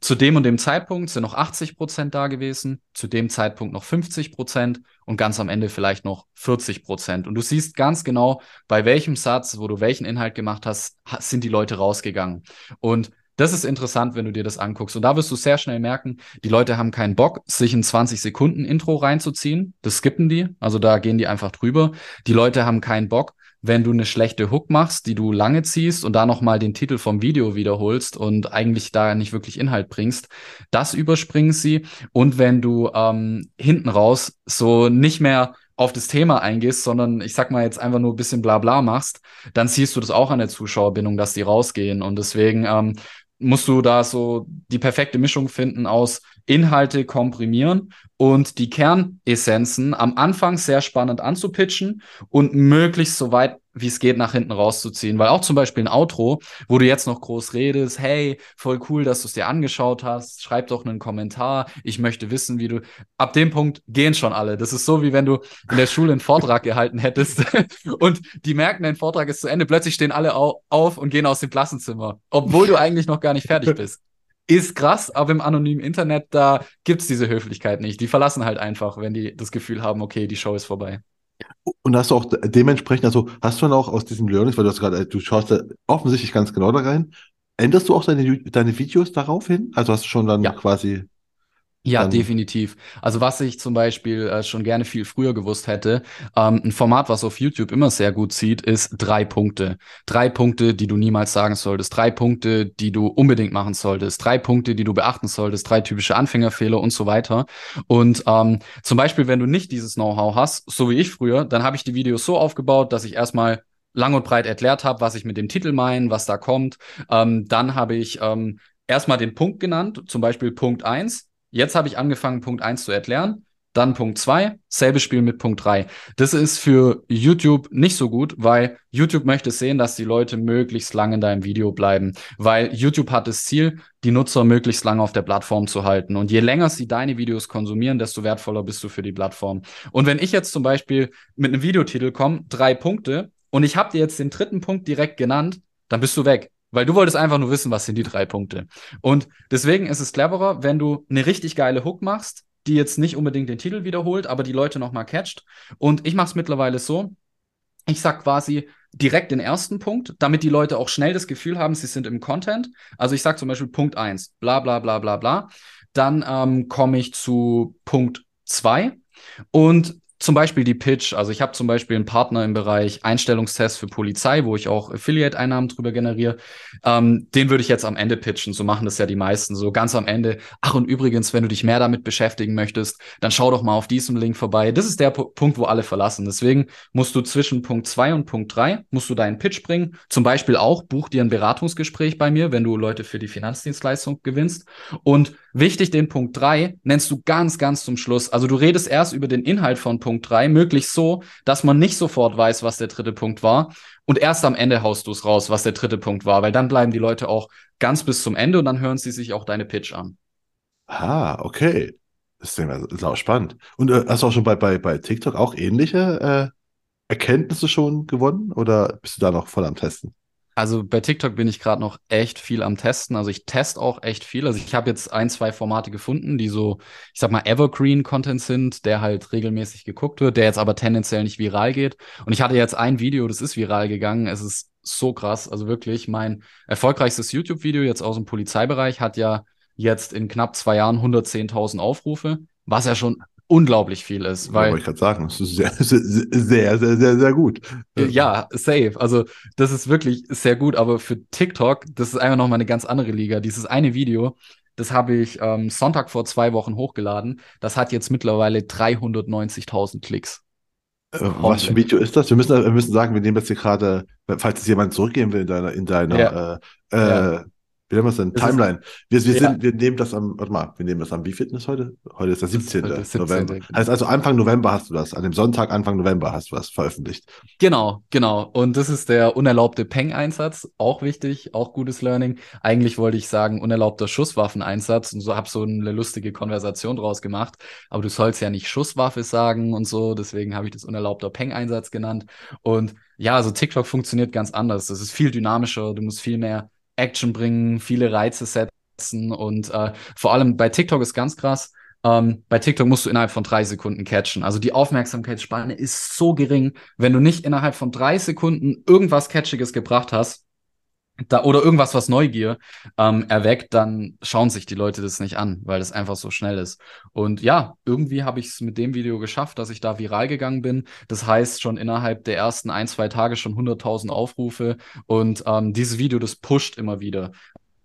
zu dem und dem Zeitpunkt sind noch 80 Prozent da gewesen, zu dem Zeitpunkt noch 50 Prozent und ganz am Ende vielleicht noch 40 Prozent. Und du siehst ganz genau, bei welchem Satz, wo du welchen Inhalt gemacht hast, sind die Leute rausgegangen. Und das ist interessant, wenn du dir das anguckst. Und da wirst du sehr schnell merken, die Leute haben keinen Bock, sich ein 20 Sekunden Intro reinzuziehen. Das skippen die. Also da gehen die einfach drüber. Die Leute haben keinen Bock, wenn du eine schlechte Hook machst, die du lange ziehst und da nochmal den Titel vom Video wiederholst und eigentlich da nicht wirklich Inhalt bringst, das überspringen sie. Und wenn du ähm, hinten raus so nicht mehr auf das Thema eingehst, sondern ich sag mal jetzt einfach nur ein bisschen Blabla machst, dann siehst du das auch an der Zuschauerbindung, dass die rausgehen. Und deswegen ähm, musst du da so die perfekte Mischung finden aus Inhalte komprimieren und die Kernessenzen am Anfang sehr spannend anzupitchen und möglichst so weit wie es geht, nach hinten rauszuziehen. Weil auch zum Beispiel ein Outro, wo du jetzt noch groß redest, hey, voll cool, dass du es dir angeschaut hast, schreib doch einen Kommentar, ich möchte wissen, wie du. Ab dem Punkt gehen schon alle. Das ist so, wie wenn du in der Schule einen Vortrag gehalten hättest und die merken, dein Vortrag ist zu Ende, plötzlich stehen alle au auf und gehen aus dem Klassenzimmer, obwohl du eigentlich noch gar nicht fertig bist. Ist krass, aber im anonymen Internet, da gibt es diese Höflichkeit nicht. Die verlassen halt einfach, wenn die das Gefühl haben, okay, die Show ist vorbei. Und hast du auch dementsprechend, also hast du dann auch aus diesem Learnings, weil du hast gerade, du schaust da offensichtlich ganz genau da rein, änderst du auch deine, deine Videos darauf hin? Also hast du schon dann ja. quasi ja, dann definitiv. Also was ich zum Beispiel äh, schon gerne viel früher gewusst hätte, ähm, ein Format, was auf YouTube immer sehr gut zieht, ist drei Punkte. Drei Punkte, die du niemals sagen solltest, drei Punkte, die du unbedingt machen solltest, drei Punkte, die du beachten solltest, drei typische Anfängerfehler und so weiter. Und ähm, zum Beispiel, wenn du nicht dieses Know-how hast, so wie ich früher, dann habe ich die Videos so aufgebaut, dass ich erstmal lang und breit erklärt habe, was ich mit dem Titel meine, was da kommt. Ähm, dann habe ich ähm, erstmal den Punkt genannt, zum Beispiel Punkt eins Jetzt habe ich angefangen, Punkt 1 zu erklären. Dann Punkt 2, selbe Spiel mit Punkt 3. Das ist für YouTube nicht so gut, weil YouTube möchte sehen, dass die Leute möglichst lange in deinem Video bleiben. Weil YouTube hat das Ziel, die Nutzer möglichst lange auf der Plattform zu halten. Und je länger sie deine Videos konsumieren, desto wertvoller bist du für die Plattform. Und wenn ich jetzt zum Beispiel mit einem Videotitel komme, drei Punkte, und ich habe dir jetzt den dritten Punkt direkt genannt, dann bist du weg. Weil du wolltest einfach nur wissen, was sind die drei Punkte. Und deswegen ist es cleverer, wenn du eine richtig geile Hook machst, die jetzt nicht unbedingt den Titel wiederholt, aber die Leute nochmal catcht. Und ich mache es mittlerweile so, ich sag quasi direkt den ersten Punkt, damit die Leute auch schnell das Gefühl haben, sie sind im Content. Also ich sag zum Beispiel Punkt eins, bla bla bla bla bla. Dann ähm, komme ich zu Punkt zwei und zum Beispiel die Pitch. Also ich habe zum Beispiel einen Partner im Bereich Einstellungstests für Polizei, wo ich auch Affiliate-Einnahmen drüber generiere. Ähm, den würde ich jetzt am Ende pitchen. So machen das ja die meisten. So ganz am Ende. Ach, und übrigens, wenn du dich mehr damit beschäftigen möchtest, dann schau doch mal auf diesem Link vorbei. Das ist der P Punkt, wo alle verlassen. Deswegen musst du zwischen Punkt zwei und Punkt drei musst du deinen Pitch bringen. Zum Beispiel auch, buch dir ein Beratungsgespräch bei mir, wenn du Leute für die Finanzdienstleistung gewinnst. Und wichtig, den Punkt drei nennst du ganz, ganz zum Schluss. Also du redest erst über den Inhalt von Punkt Punkt 3, möglichst so, dass man nicht sofort weiß, was der dritte Punkt war. Und erst am Ende haust du es raus, was der dritte Punkt war, weil dann bleiben die Leute auch ganz bis zum Ende und dann hören sie sich auch deine Pitch an. Ah, okay. Das ist auch spannend. Und äh, hast du auch schon bei, bei, bei TikTok auch ähnliche äh, Erkenntnisse schon gewonnen oder bist du da noch voll am Testen? Also bei TikTok bin ich gerade noch echt viel am Testen. Also ich teste auch echt viel. Also ich habe jetzt ein, zwei Formate gefunden, die so, ich sag mal, Evergreen-Content sind, der halt regelmäßig geguckt wird, der jetzt aber tendenziell nicht viral geht. Und ich hatte jetzt ein Video, das ist viral gegangen. Es ist so krass. Also wirklich, mein erfolgreichstes YouTube-Video jetzt aus dem Polizeibereich hat ja jetzt in knapp zwei Jahren 110.000 Aufrufe, was ja schon unglaublich viel ist. Weil, ja, ich gerade sagen, das ist sehr, sehr, sehr, sehr, sehr, gut. Ja, safe. Also das ist wirklich sehr gut, aber für TikTok, das ist einfach nochmal eine ganz andere Liga. Dieses eine Video, das habe ich ähm, Sonntag vor zwei Wochen hochgeladen. Das hat jetzt mittlerweile 390.000 Klicks. Äh, was für ein Video ist das? Wir müssen, wir müssen sagen, wir nehmen jetzt hier gerade, falls es jemand zurückgehen will in deiner, in deiner ja. äh, ja. Wie nennen wir es denn? Timeline. Wir, wir, ja. wir nehmen das am, warte mal, wir nehmen das am, wie ist heute? Heute ist der 17. Der 17. November. Heißt also Anfang November hast du das. An dem Sonntag, Anfang November hast du das veröffentlicht. Genau, genau. Und das ist der unerlaubte Peng-Einsatz. Auch wichtig, auch gutes Learning. Eigentlich wollte ich sagen, unerlaubter Schusswaffeneinsatz und so habe so eine lustige Konversation draus gemacht. Aber du sollst ja nicht Schusswaffe sagen und so. Deswegen habe ich das unerlaubter Peng-Einsatz genannt. Und ja, also TikTok funktioniert ganz anders. Das ist viel dynamischer. Du musst viel mehr Action bringen, viele Reize setzen und äh, vor allem bei TikTok ist ganz krass. Ähm, bei TikTok musst du innerhalb von drei Sekunden catchen. Also die Aufmerksamkeitsspanne ist so gering, wenn du nicht innerhalb von drei Sekunden irgendwas Catchiges gebracht hast, da, oder irgendwas, was Neugier ähm, erweckt, dann schauen sich die Leute das nicht an, weil das einfach so schnell ist. Und ja, irgendwie habe ich es mit dem Video geschafft, dass ich da viral gegangen bin. Das heißt, schon innerhalb der ersten ein, zwei Tage schon 100.000 Aufrufe. Und ähm, dieses Video, das pusht immer wieder.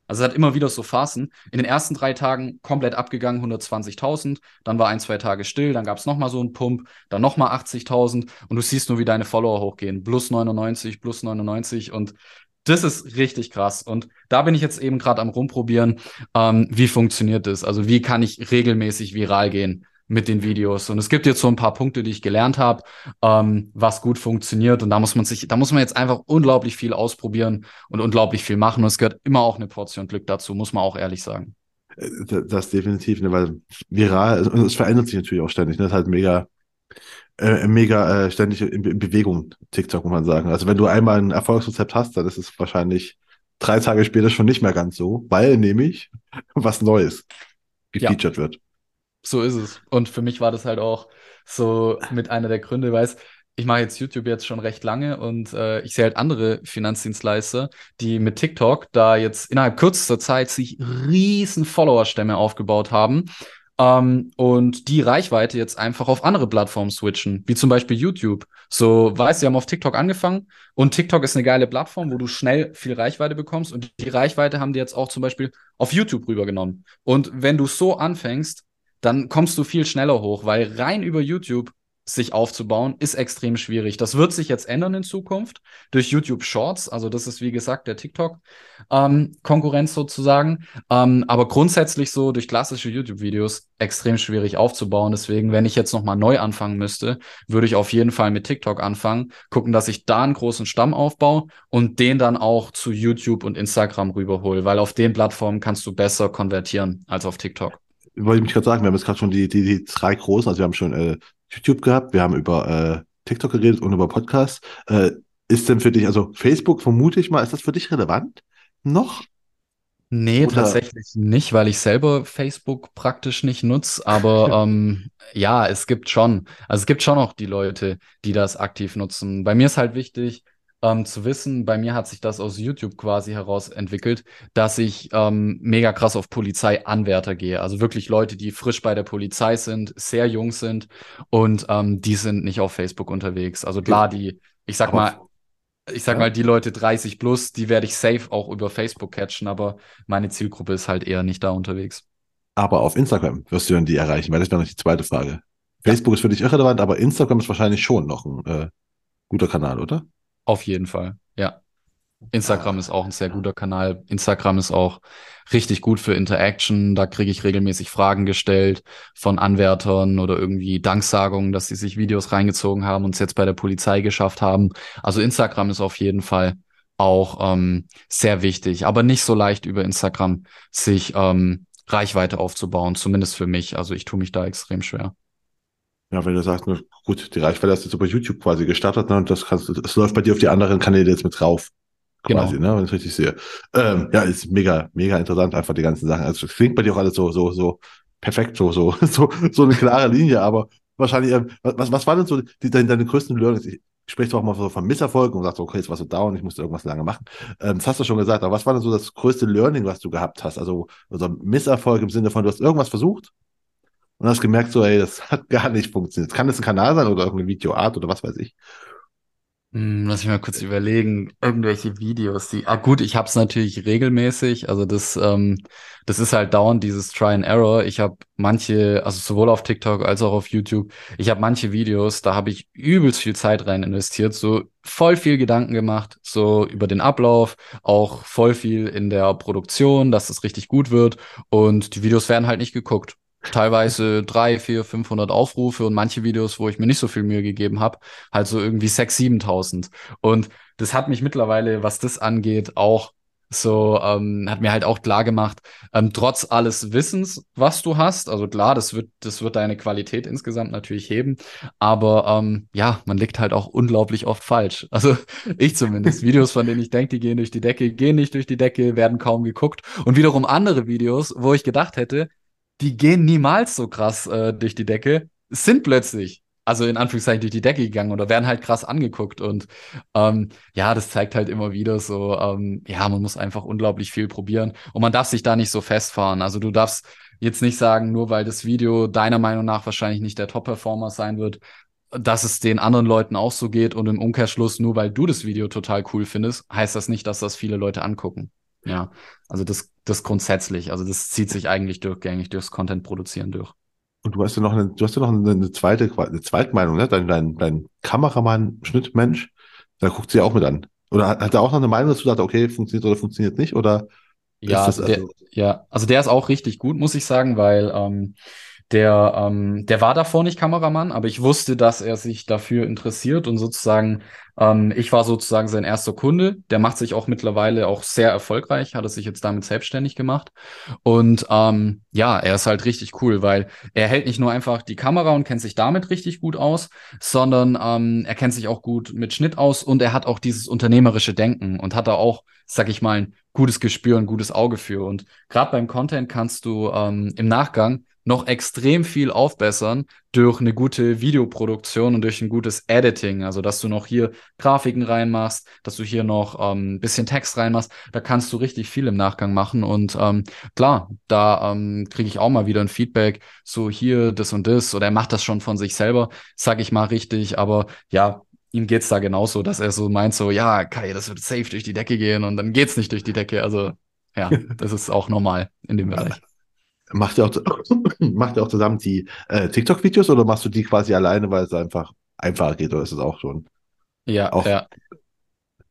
Also es hat immer wieder so Phasen. In den ersten drei Tagen komplett abgegangen, 120.000. Dann war ein, zwei Tage still. Dann gab es nochmal so einen Pump. Dann nochmal 80.000. Und du siehst nur, wie deine Follower hochgehen. Plus 99, plus 99. Und das ist richtig krass. Und da bin ich jetzt eben gerade am rumprobieren, ähm, wie funktioniert das? Also wie kann ich regelmäßig viral gehen? mit den Videos. Und es gibt jetzt so ein paar Punkte, die ich gelernt habe, ähm, was gut funktioniert. Und da muss man sich, da muss man jetzt einfach unglaublich viel ausprobieren und unglaublich viel machen. Und es gehört immer auch eine Portion Glück dazu, muss man auch ehrlich sagen. Äh, das, definitiv, ne, weil viral, also es verändert sich natürlich auch ständig. Ne? Das ist halt mega, äh, mega äh, ständig in, in, Bewegung, TikTok, muss man sagen. Also wenn du einmal ein Erfolgsrezept hast, dann ist es wahrscheinlich drei Tage später schon nicht mehr ganz so, weil nämlich was Neues gefeatured ja. wird. So ist es. Und für mich war das halt auch so mit einer der Gründe, weil ich mache jetzt YouTube jetzt schon recht lange und äh, ich sehe halt andere Finanzdienstleister, die mit TikTok da jetzt innerhalb kürzester Zeit sich riesen Followerstämme aufgebaut haben ähm, und die Reichweite jetzt einfach auf andere Plattformen switchen, wie zum Beispiel YouTube. So, weißt sie haben auf TikTok angefangen und TikTok ist eine geile Plattform, wo du schnell viel Reichweite bekommst und die Reichweite haben die jetzt auch zum Beispiel auf YouTube rübergenommen. Und wenn du so anfängst, dann kommst du viel schneller hoch, weil rein über YouTube sich aufzubauen, ist extrem schwierig. Das wird sich jetzt ändern in Zukunft durch YouTube Shorts. Also das ist wie gesagt der TikTok-Konkurrenz ähm, sozusagen. Ähm, aber grundsätzlich so durch klassische YouTube-Videos extrem schwierig aufzubauen. Deswegen, wenn ich jetzt nochmal neu anfangen müsste, würde ich auf jeden Fall mit TikTok anfangen, gucken, dass ich da einen großen Stamm aufbaue und den dann auch zu YouTube und Instagram rüberhole, weil auf den Plattformen kannst du besser konvertieren als auf TikTok wollte ich mich gerade sagen, wir haben jetzt gerade schon die, die, die drei großen, also wir haben schon äh, YouTube gehabt, wir haben über äh, TikTok geredet und über Podcasts. Äh, ist denn für dich, also Facebook vermute ich mal, ist das für dich relevant noch? Nee, Oder? tatsächlich nicht, weil ich selber Facebook praktisch nicht nutze. Aber ähm, ja, es gibt schon, also es gibt schon auch die Leute, die das aktiv nutzen. Bei mir ist halt wichtig, ähm, zu wissen, bei mir hat sich das aus YouTube quasi heraus entwickelt, dass ich ähm, mega krass auf Polizeianwärter gehe. Also wirklich Leute, die frisch bei der Polizei sind, sehr jung sind und ähm, die sind nicht auf Facebook unterwegs. Also klar, die, ich sag mal, ich sag ja. mal, die Leute 30 plus, die werde ich safe auch über Facebook catchen, aber meine Zielgruppe ist halt eher nicht da unterwegs. Aber auf Instagram wirst du dann die erreichen, weil das wäre noch die zweite Frage. Facebook ja. ist für dich irrelevant, aber Instagram ist wahrscheinlich schon noch ein äh, guter Kanal, oder? Auf jeden Fall, ja. Instagram ist auch ein sehr guter Kanal. Instagram ist auch richtig gut für Interaction. Da kriege ich regelmäßig Fragen gestellt von Anwärtern oder irgendwie Danksagungen, dass sie sich Videos reingezogen haben und es jetzt bei der Polizei geschafft haben. Also Instagram ist auf jeden Fall auch ähm, sehr wichtig, aber nicht so leicht über Instagram sich ähm, Reichweite aufzubauen, zumindest für mich. Also ich tue mich da extrem schwer. Ja, wenn du sagst, gut, die Reichweite hast du jetzt über YouTube quasi gestartet, ne, und das kannst das läuft bei dir auf die anderen Kanäle jetzt mit drauf. Quasi, genau. ne, wenn ich richtig sehe. Ähm, ja, ist mega, mega interessant, einfach die ganzen Sachen. Also, es klingt bei dir auch alles so, so, so perfekt, so, so, so, so eine klare Linie, aber wahrscheinlich, ähm, was, was war denn so die, deine, deine größten Learnings? Ich spreche zwar auch mal so von Misserfolgen und sagst, okay, jetzt warst du down, ich musste irgendwas lange machen. Ähm, das hast du schon gesagt, aber was war denn so das größte Learning, was du gehabt hast? Also, also Misserfolg im Sinne von, du hast irgendwas versucht und hast gemerkt, so, ey, das hat gar nicht funktioniert. Kann das ein Kanal sein oder irgendeine Videoart oder was weiß ich? Hm, lass mich mal kurz überlegen. Irgendwelche Videos, die. Ah, gut, ich hab's natürlich regelmäßig. Also das, ähm, das ist halt dauernd dieses Try and Error. Ich habe manche, also sowohl auf TikTok als auch auf YouTube, ich habe manche Videos, da habe ich übelst viel Zeit rein investiert, so voll viel Gedanken gemacht, so über den Ablauf, auch voll viel in der Produktion, dass es richtig gut wird. Und die Videos werden halt nicht geguckt teilweise drei, vier, 500 Aufrufe und manche Videos, wo ich mir nicht so viel Mühe gegeben habe, halt so irgendwie 6.000, 7.000. Und das hat mich mittlerweile, was das angeht, auch so, ähm, hat mir halt auch klar gemacht, ähm, trotz alles Wissens, was du hast, also klar, das wird, das wird deine Qualität insgesamt natürlich heben, aber ähm, ja, man liegt halt auch unglaublich oft falsch. Also ich zumindest. Videos, von denen ich denke, die gehen durch die Decke, gehen nicht durch die Decke, werden kaum geguckt. Und wiederum andere Videos, wo ich gedacht hätte, die gehen niemals so krass äh, durch die Decke, sind plötzlich, also in Anführungszeichen durch die Decke gegangen oder werden halt krass angeguckt. Und ähm, ja, das zeigt halt immer wieder so, ähm, ja, man muss einfach unglaublich viel probieren und man darf sich da nicht so festfahren. Also du darfst jetzt nicht sagen, nur weil das Video deiner Meinung nach wahrscheinlich nicht der Top-Performer sein wird, dass es den anderen Leuten auch so geht und im Umkehrschluss, nur weil du das Video total cool findest, heißt das nicht, dass das viele Leute angucken. Ja, also das, das grundsätzlich, also das zieht sich eigentlich durchgängig durchs Content produzieren durch. Und du hast ja noch eine, du hast ja noch eine, eine zweite, eine Zweitmeinung, ne? Dein, dein, dein Kameramann, Schnittmensch, da guckt sie auch mit an. Oder hat, hat er auch noch eine Meinung dazu, sagt, okay, funktioniert oder funktioniert nicht? Oder ja, also, der, ja, also der ist auch richtig gut, muss ich sagen, weil ähm, der, ähm, der war davor nicht Kameramann, aber ich wusste, dass er sich dafür interessiert und sozusagen, ähm, ich war sozusagen sein erster Kunde. Der macht sich auch mittlerweile auch sehr erfolgreich, hat er sich jetzt damit selbstständig gemacht. Und ähm, ja, er ist halt richtig cool, weil er hält nicht nur einfach die Kamera und kennt sich damit richtig gut aus, sondern ähm, er kennt sich auch gut mit Schnitt aus und er hat auch dieses unternehmerische Denken und hat da auch, sag ich mal, ein gutes Gespür, ein gutes Auge für. Und gerade beim Content kannst du ähm, im Nachgang noch extrem viel aufbessern durch eine gute Videoproduktion und durch ein gutes Editing. Also, dass du noch hier Grafiken reinmachst, dass du hier noch ähm, ein bisschen Text reinmachst. Da kannst du richtig viel im Nachgang machen. Und ähm, klar, da ähm, kriege ich auch mal wieder ein Feedback, so hier das und das. Oder er macht das schon von sich selber, sag ich mal richtig. Aber ja, ihm geht's da genauso, dass er so meint, so, ja, Kai, das wird safe durch die Decke gehen und dann geht's nicht durch die Decke. Also, ja, das ist auch normal in dem Bereich. Macht ihr auch, macht ihr auch zusammen die äh, TikTok-Videos oder machst du die quasi alleine, weil es einfach einfacher geht oder ist es auch schon? Ja, auch, ja.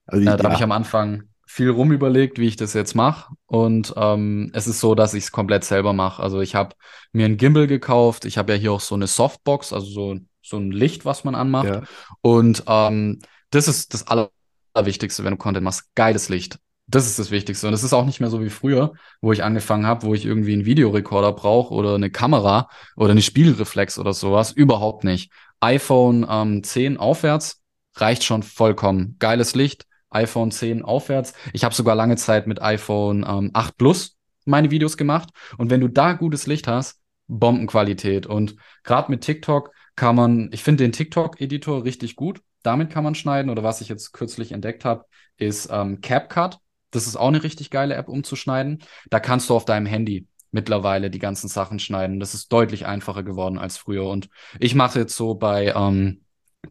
Also die, ja, da habe ich am Anfang viel rumüberlegt, wie ich das jetzt mache. Und ähm, es ist so, dass ich es komplett selber mache. Also ich habe mir ein Gimbal gekauft. Ich habe ja hier auch so eine Softbox, also so, so ein Licht, was man anmacht. Ja. Und ähm, das ist das Allerwichtigste, wenn du Content machst. Geiles Licht. Das ist das Wichtigste. Und es ist auch nicht mehr so wie früher, wo ich angefangen habe, wo ich irgendwie einen Videorekorder brauche oder eine Kamera oder eine Spielreflex oder sowas. Überhaupt nicht. iPhone ähm, 10 aufwärts reicht schon vollkommen. Geiles Licht, iPhone 10 aufwärts. Ich habe sogar lange Zeit mit iPhone ähm, 8 Plus meine Videos gemacht. Und wenn du da gutes Licht hast, Bombenqualität. Und gerade mit TikTok kann man, ich finde den TikTok-Editor richtig gut. Damit kann man schneiden. Oder was ich jetzt kürzlich entdeckt habe, ist ähm, CapCut. Das ist auch eine richtig geile App, um zu schneiden. Da kannst du auf deinem Handy mittlerweile die ganzen Sachen schneiden. Das ist deutlich einfacher geworden als früher. Und ich mache jetzt so bei ähm,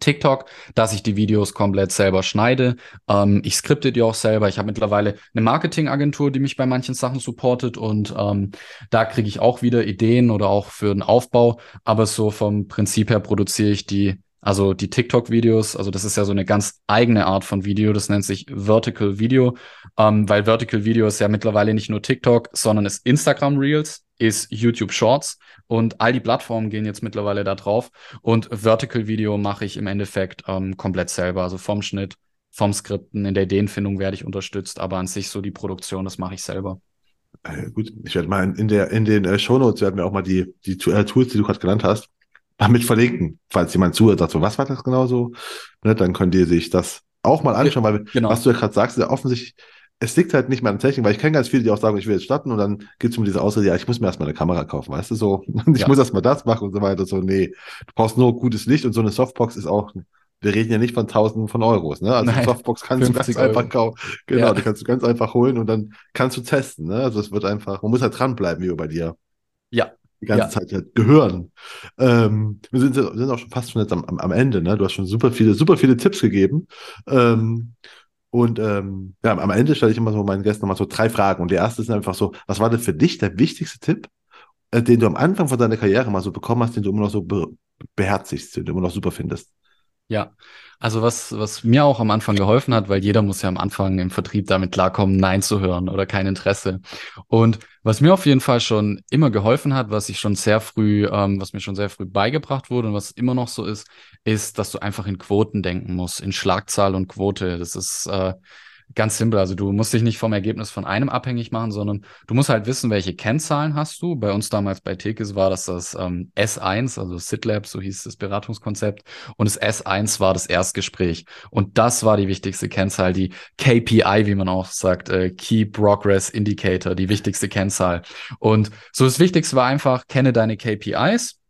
TikTok, dass ich die Videos komplett selber schneide. Ähm, ich skripte die auch selber. Ich habe mittlerweile eine Marketingagentur, die mich bei manchen Sachen supportet und ähm, da kriege ich auch wieder Ideen oder auch für den Aufbau. Aber so vom Prinzip her produziere ich die also die TikTok-Videos, also das ist ja so eine ganz eigene Art von Video, das nennt sich Vertical Video, ähm, weil Vertical Video ist ja mittlerweile nicht nur TikTok, sondern ist Instagram Reels, ist YouTube Shorts und all die Plattformen gehen jetzt mittlerweile da drauf. Und Vertical Video mache ich im Endeffekt ähm, komplett selber, also vom Schnitt, vom Skripten, in der Ideenfindung werde ich unterstützt, aber an sich so die Produktion, das mache ich selber. Äh, gut, ich werde mal in, der, in den äh, Show Notes werden wir auch mal die, die äh, Tools, die du gerade genannt hast, damit verlinken. Falls jemand zuhört, sagt so, was war das genau so? Ne, dann könnt ihr sich das auch mal anschauen, weil genau. was du ja gerade sagst, ist ja offensichtlich, es liegt halt nicht mehr an Technik, weil ich kenne ganz viele, die auch sagen, ich will jetzt starten und dann geht es um diese Ausrede, ja, ich muss mir erstmal eine Kamera kaufen, weißt du, so, ich ja. muss erstmal das machen und so weiter, so, nee, du brauchst nur gutes Licht und so eine Softbox ist auch, wir reden ja nicht von tausenden von Euros, ne, also Nein, Softbox kannst du ganz Euro. einfach kaufen, genau, ja. die kannst du ganz einfach holen und dann kannst du testen, ne, also es wird einfach, man muss halt dranbleiben, wie bei dir. Ja, die ganze ja. Zeit halt gehören. Ähm, wir sind, sind auch schon fast schon jetzt am, am, Ende, ne? Du hast schon super viele, super viele Tipps gegeben. Ähm, und ähm, ja, am Ende stelle ich immer so meinen Gästen nochmal so drei Fragen. Und die erste ist einfach so, was war denn für dich der wichtigste Tipp, äh, den du am Anfang von deiner Karriere mal so bekommen hast, den du immer noch so be beherzigst, den du immer noch super findest? Ja, also was, was mir auch am Anfang geholfen hat, weil jeder muss ja am Anfang im Vertrieb damit klarkommen, Nein zu hören oder kein Interesse. Und was mir auf jeden Fall schon immer geholfen hat, was ich schon sehr früh, ähm, was mir schon sehr früh beigebracht wurde und was immer noch so ist, ist, dass du einfach in Quoten denken musst, in Schlagzahl und Quote. Das ist äh, Ganz simpel. Also du musst dich nicht vom Ergebnis von einem abhängig machen, sondern du musst halt wissen, welche Kennzahlen hast du. Bei uns damals bei Tekis war das das ähm, S1, also SitLab, so hieß das Beratungskonzept. Und das S1 war das Erstgespräch. Und das war die wichtigste Kennzahl, die KPI, wie man auch sagt, äh, Key Progress Indicator, die wichtigste Kennzahl. Und so das Wichtigste war einfach, kenne deine KPIs,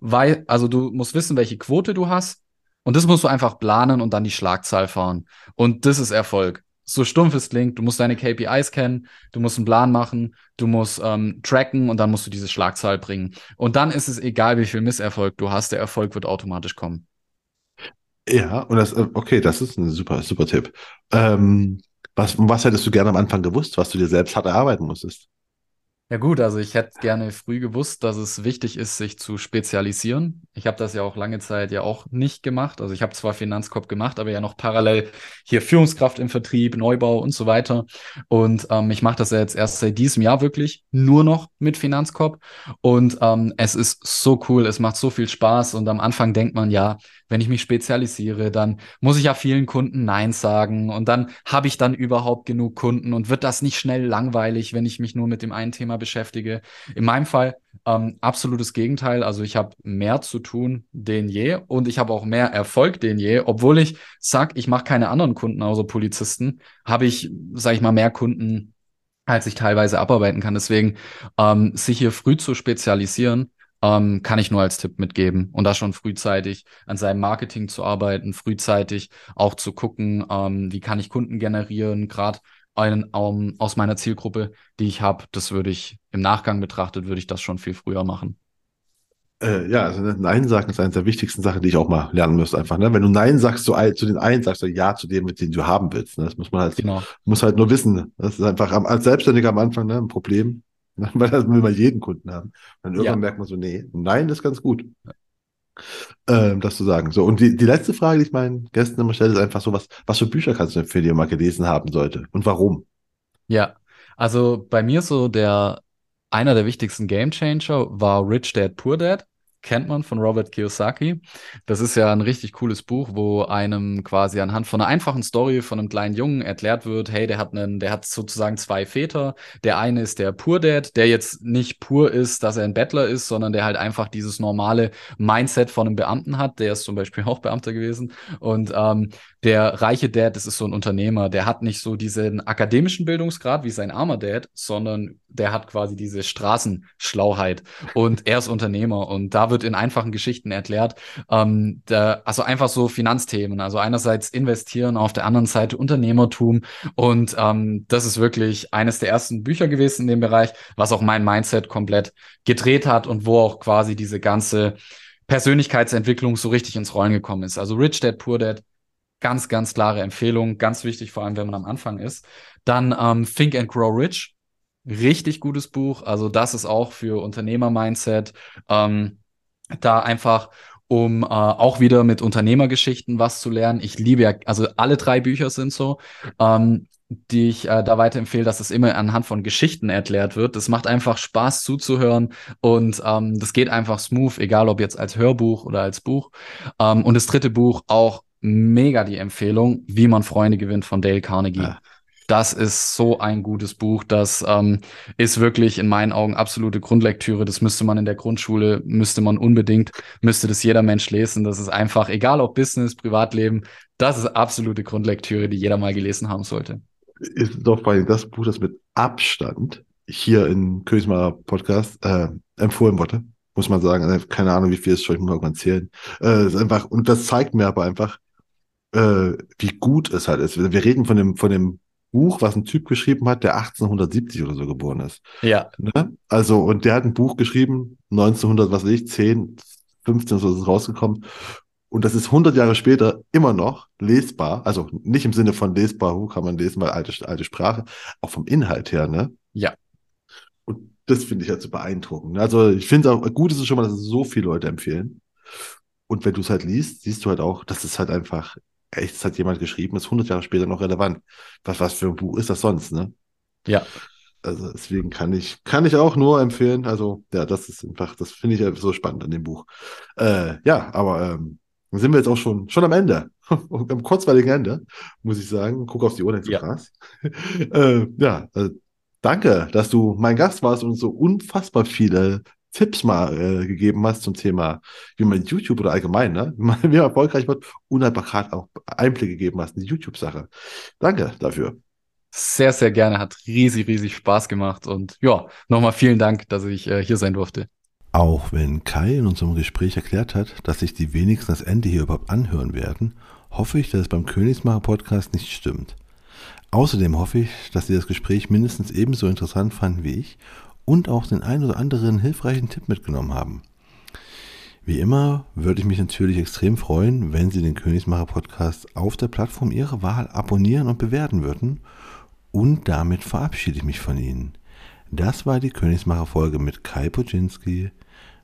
weil, also du musst wissen, welche Quote du hast. Und das musst du einfach planen und dann die Schlagzahl fahren. Und das ist Erfolg so stumpf es klingt, du musst deine KPIs kennen, du musst einen Plan machen, du musst ähm, tracken und dann musst du diese Schlagzahl bringen. Und dann ist es egal, wie viel Misserfolg du hast, der Erfolg wird automatisch kommen. Ja, und das, äh, okay, das ist ein super, super Tipp. Ähm, was, was hättest du gerne am Anfang gewusst, was du dir selbst hart erarbeiten musstest? Ja gut, also ich hätte gerne früh gewusst, dass es wichtig ist, sich zu spezialisieren. Ich habe das ja auch lange Zeit ja auch nicht gemacht. Also ich habe zwar Finanzkorb gemacht, aber ja noch parallel hier Führungskraft im Vertrieb, Neubau und so weiter. Und ähm, ich mache das ja jetzt erst seit diesem Jahr wirklich nur noch mit Finanzkorb. Und ähm, es ist so cool, es macht so viel Spaß. Und am Anfang denkt man, ja, wenn ich mich spezialisiere, dann muss ich ja vielen Kunden Nein sagen und dann habe ich dann überhaupt genug Kunden und wird das nicht schnell langweilig, wenn ich mich nur mit dem einen Thema beschäftige. In meinem Fall ähm, absolutes Gegenteil. Also ich habe mehr zu tun denn je und ich habe auch mehr Erfolg denn je, obwohl ich sag, ich mache keine anderen Kunden außer Polizisten, habe ich, sage ich mal, mehr Kunden als ich teilweise abarbeiten kann. Deswegen ähm, sich hier früh zu spezialisieren, ähm, kann ich nur als Tipp mitgeben. Und da schon frühzeitig an seinem Marketing zu arbeiten, frühzeitig auch zu gucken, ähm, wie kann ich Kunden generieren, gerade einen um, aus meiner Zielgruppe, die ich habe. Das würde ich im Nachgang betrachtet, würde ich das schon viel früher machen. Äh, ja, also Nein sagen ist eine der wichtigsten Sachen, die ich auch mal lernen müsste einfach. Ne? Wenn du Nein sagst zu, zu den einen, sagst du Ja zu dem, mit dem du haben willst. Ne? Das muss man halt, genau. muss halt nur wissen. Das ist einfach als Selbstständiger am Anfang ne, ein Problem. Weil das will man jeden Kunden haben. Und irgendwann ja. merkt man so, nee, nein ist ganz gut. Ähm, das zu sagen. So, und die, die letzte Frage, die ich meinen Gästen immer stelle, ist einfach so, was, was für Bücher kannst du empfehlen, die ihr mal gelesen haben sollte und warum? Ja, also bei mir so der einer der wichtigsten Game Changer war Rich Dad Poor Dad kennt man von Robert Kiyosaki. Das ist ja ein richtig cooles Buch, wo einem quasi anhand von einer einfachen Story von einem kleinen Jungen erklärt wird, hey, der hat einen, der hat sozusagen zwei Väter. Der eine ist der Pur Dad, der jetzt nicht pur ist, dass er ein Bettler ist, sondern der halt einfach dieses normale Mindset von einem Beamten hat. Der ist zum Beispiel auch Beamter gewesen. Und ähm, der reiche Dad, das ist so ein Unternehmer, der hat nicht so diesen akademischen Bildungsgrad wie sein armer Dad, sondern der hat quasi diese Straßenschlauheit und er ist Unternehmer und da wird in einfachen Geschichten erklärt, ähm, der, also einfach so Finanzthemen, also einerseits investieren, auf der anderen Seite Unternehmertum und ähm, das ist wirklich eines der ersten Bücher gewesen in dem Bereich, was auch mein Mindset komplett gedreht hat und wo auch quasi diese ganze Persönlichkeitsentwicklung so richtig ins Rollen gekommen ist. Also Rich Dad, Poor Dad, ganz, ganz klare Empfehlung, ganz wichtig, vor allem wenn man am Anfang ist. Dann ähm, Think and Grow Rich, richtig gutes Buch. Also das ist auch für Unternehmer-Mindset. Ähm, da einfach um äh, auch wieder mit Unternehmergeschichten was zu lernen. Ich liebe ja, also alle drei Bücher sind so, ähm, die ich äh, da weiterempfehle, dass es immer anhand von Geschichten erklärt wird. Das macht einfach Spaß zuzuhören und ähm, das geht einfach smooth, egal ob jetzt als Hörbuch oder als Buch. Ähm, und das dritte Buch auch mega die Empfehlung, wie man Freunde gewinnt von Dale Carnegie. Ja das ist so ein gutes Buch. Das ähm, ist wirklich in meinen Augen absolute Grundlektüre. Das müsste man in der Grundschule, müsste man unbedingt, müsste das jeder Mensch lesen. Das ist einfach, egal ob Business, Privatleben, das ist absolute Grundlektüre, die jeder mal gelesen haben sollte. Ist doch bei das Buch, das mit Abstand hier in Kösmar Podcast äh, empfohlen wurde, muss man sagen. Also, keine Ahnung, wie viel es schon, ich muss irgendwann zählen. Äh, ist einfach, und das zeigt mir aber einfach, äh, wie gut es halt ist. Wir reden von dem, von dem Buch, was ein Typ geschrieben hat, der 1870 oder so geboren ist. Ja. Ne? Also, und der hat ein Buch geschrieben, 1900, was weiß ich, 10, 15 so ist es rausgekommen. Und das ist 100 Jahre später immer noch lesbar. Also nicht im Sinne von lesbar, wo kann man lesen, weil alte, alte Sprache, auch vom Inhalt her, ne? Ja. Und das finde ich halt so beeindruckend. Also ich finde auch, gut ist es schon mal, dass es so viele Leute empfehlen. Und wenn du es halt liest, siehst du halt auch, dass es halt einfach echt, das hat jemand geschrieben, ist 100 Jahre später noch relevant. Was, was für ein Buch ist das sonst, ne? Ja. Also deswegen kann ich, kann ich auch nur empfehlen. Also, ja, das ist einfach, das finde ich so spannend an dem Buch. Äh, ja, aber ähm, sind wir jetzt auch schon, schon am Ende. am kurzweiligen Ende, muss ich sagen. Guck auf die Uhr, so ja. krass. äh, ja, äh, danke, dass du mein Gast warst und so unfassbar viele Tipps mal äh, gegeben hast zum Thema, wie man YouTube oder allgemein, ne, wie man, wie man erfolgreich wird und einfach gerade auch Einblicke gegeben hast in die YouTube-Sache. Danke dafür. Sehr, sehr gerne. Hat riesig, riesig Spaß gemacht. Und ja, nochmal vielen Dank, dass ich äh, hier sein durfte. Auch wenn Kai in unserem Gespräch erklärt hat, dass sich die wenigsten das Ende hier überhaupt anhören werden, hoffe ich, dass es beim Königsmacher Podcast nicht stimmt. Außerdem hoffe ich, dass Sie das Gespräch mindestens ebenso interessant fanden wie ich und auch den ein oder anderen hilfreichen Tipp mitgenommen haben. Wie immer würde ich mich natürlich extrem freuen, wenn Sie den Königsmacher Podcast auf der Plattform Ihrer Wahl abonnieren und bewerten würden. Und damit verabschiede ich mich von Ihnen. Das war die Königsmacher-Folge mit Kai Puczynski.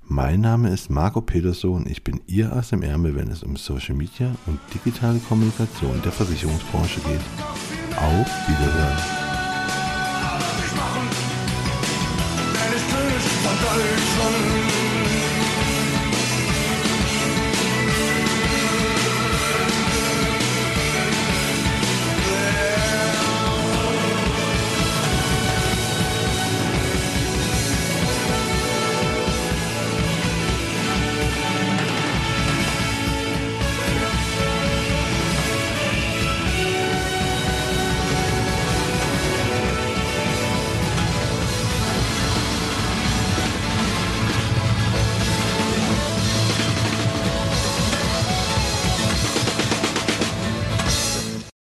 Mein Name ist Marco Peterson. Ich bin Ihr Ass im Ärmel, wenn es um Social Media und digitale Kommunikation der Versicherungsbranche geht. Auf Wiederhören. Wenn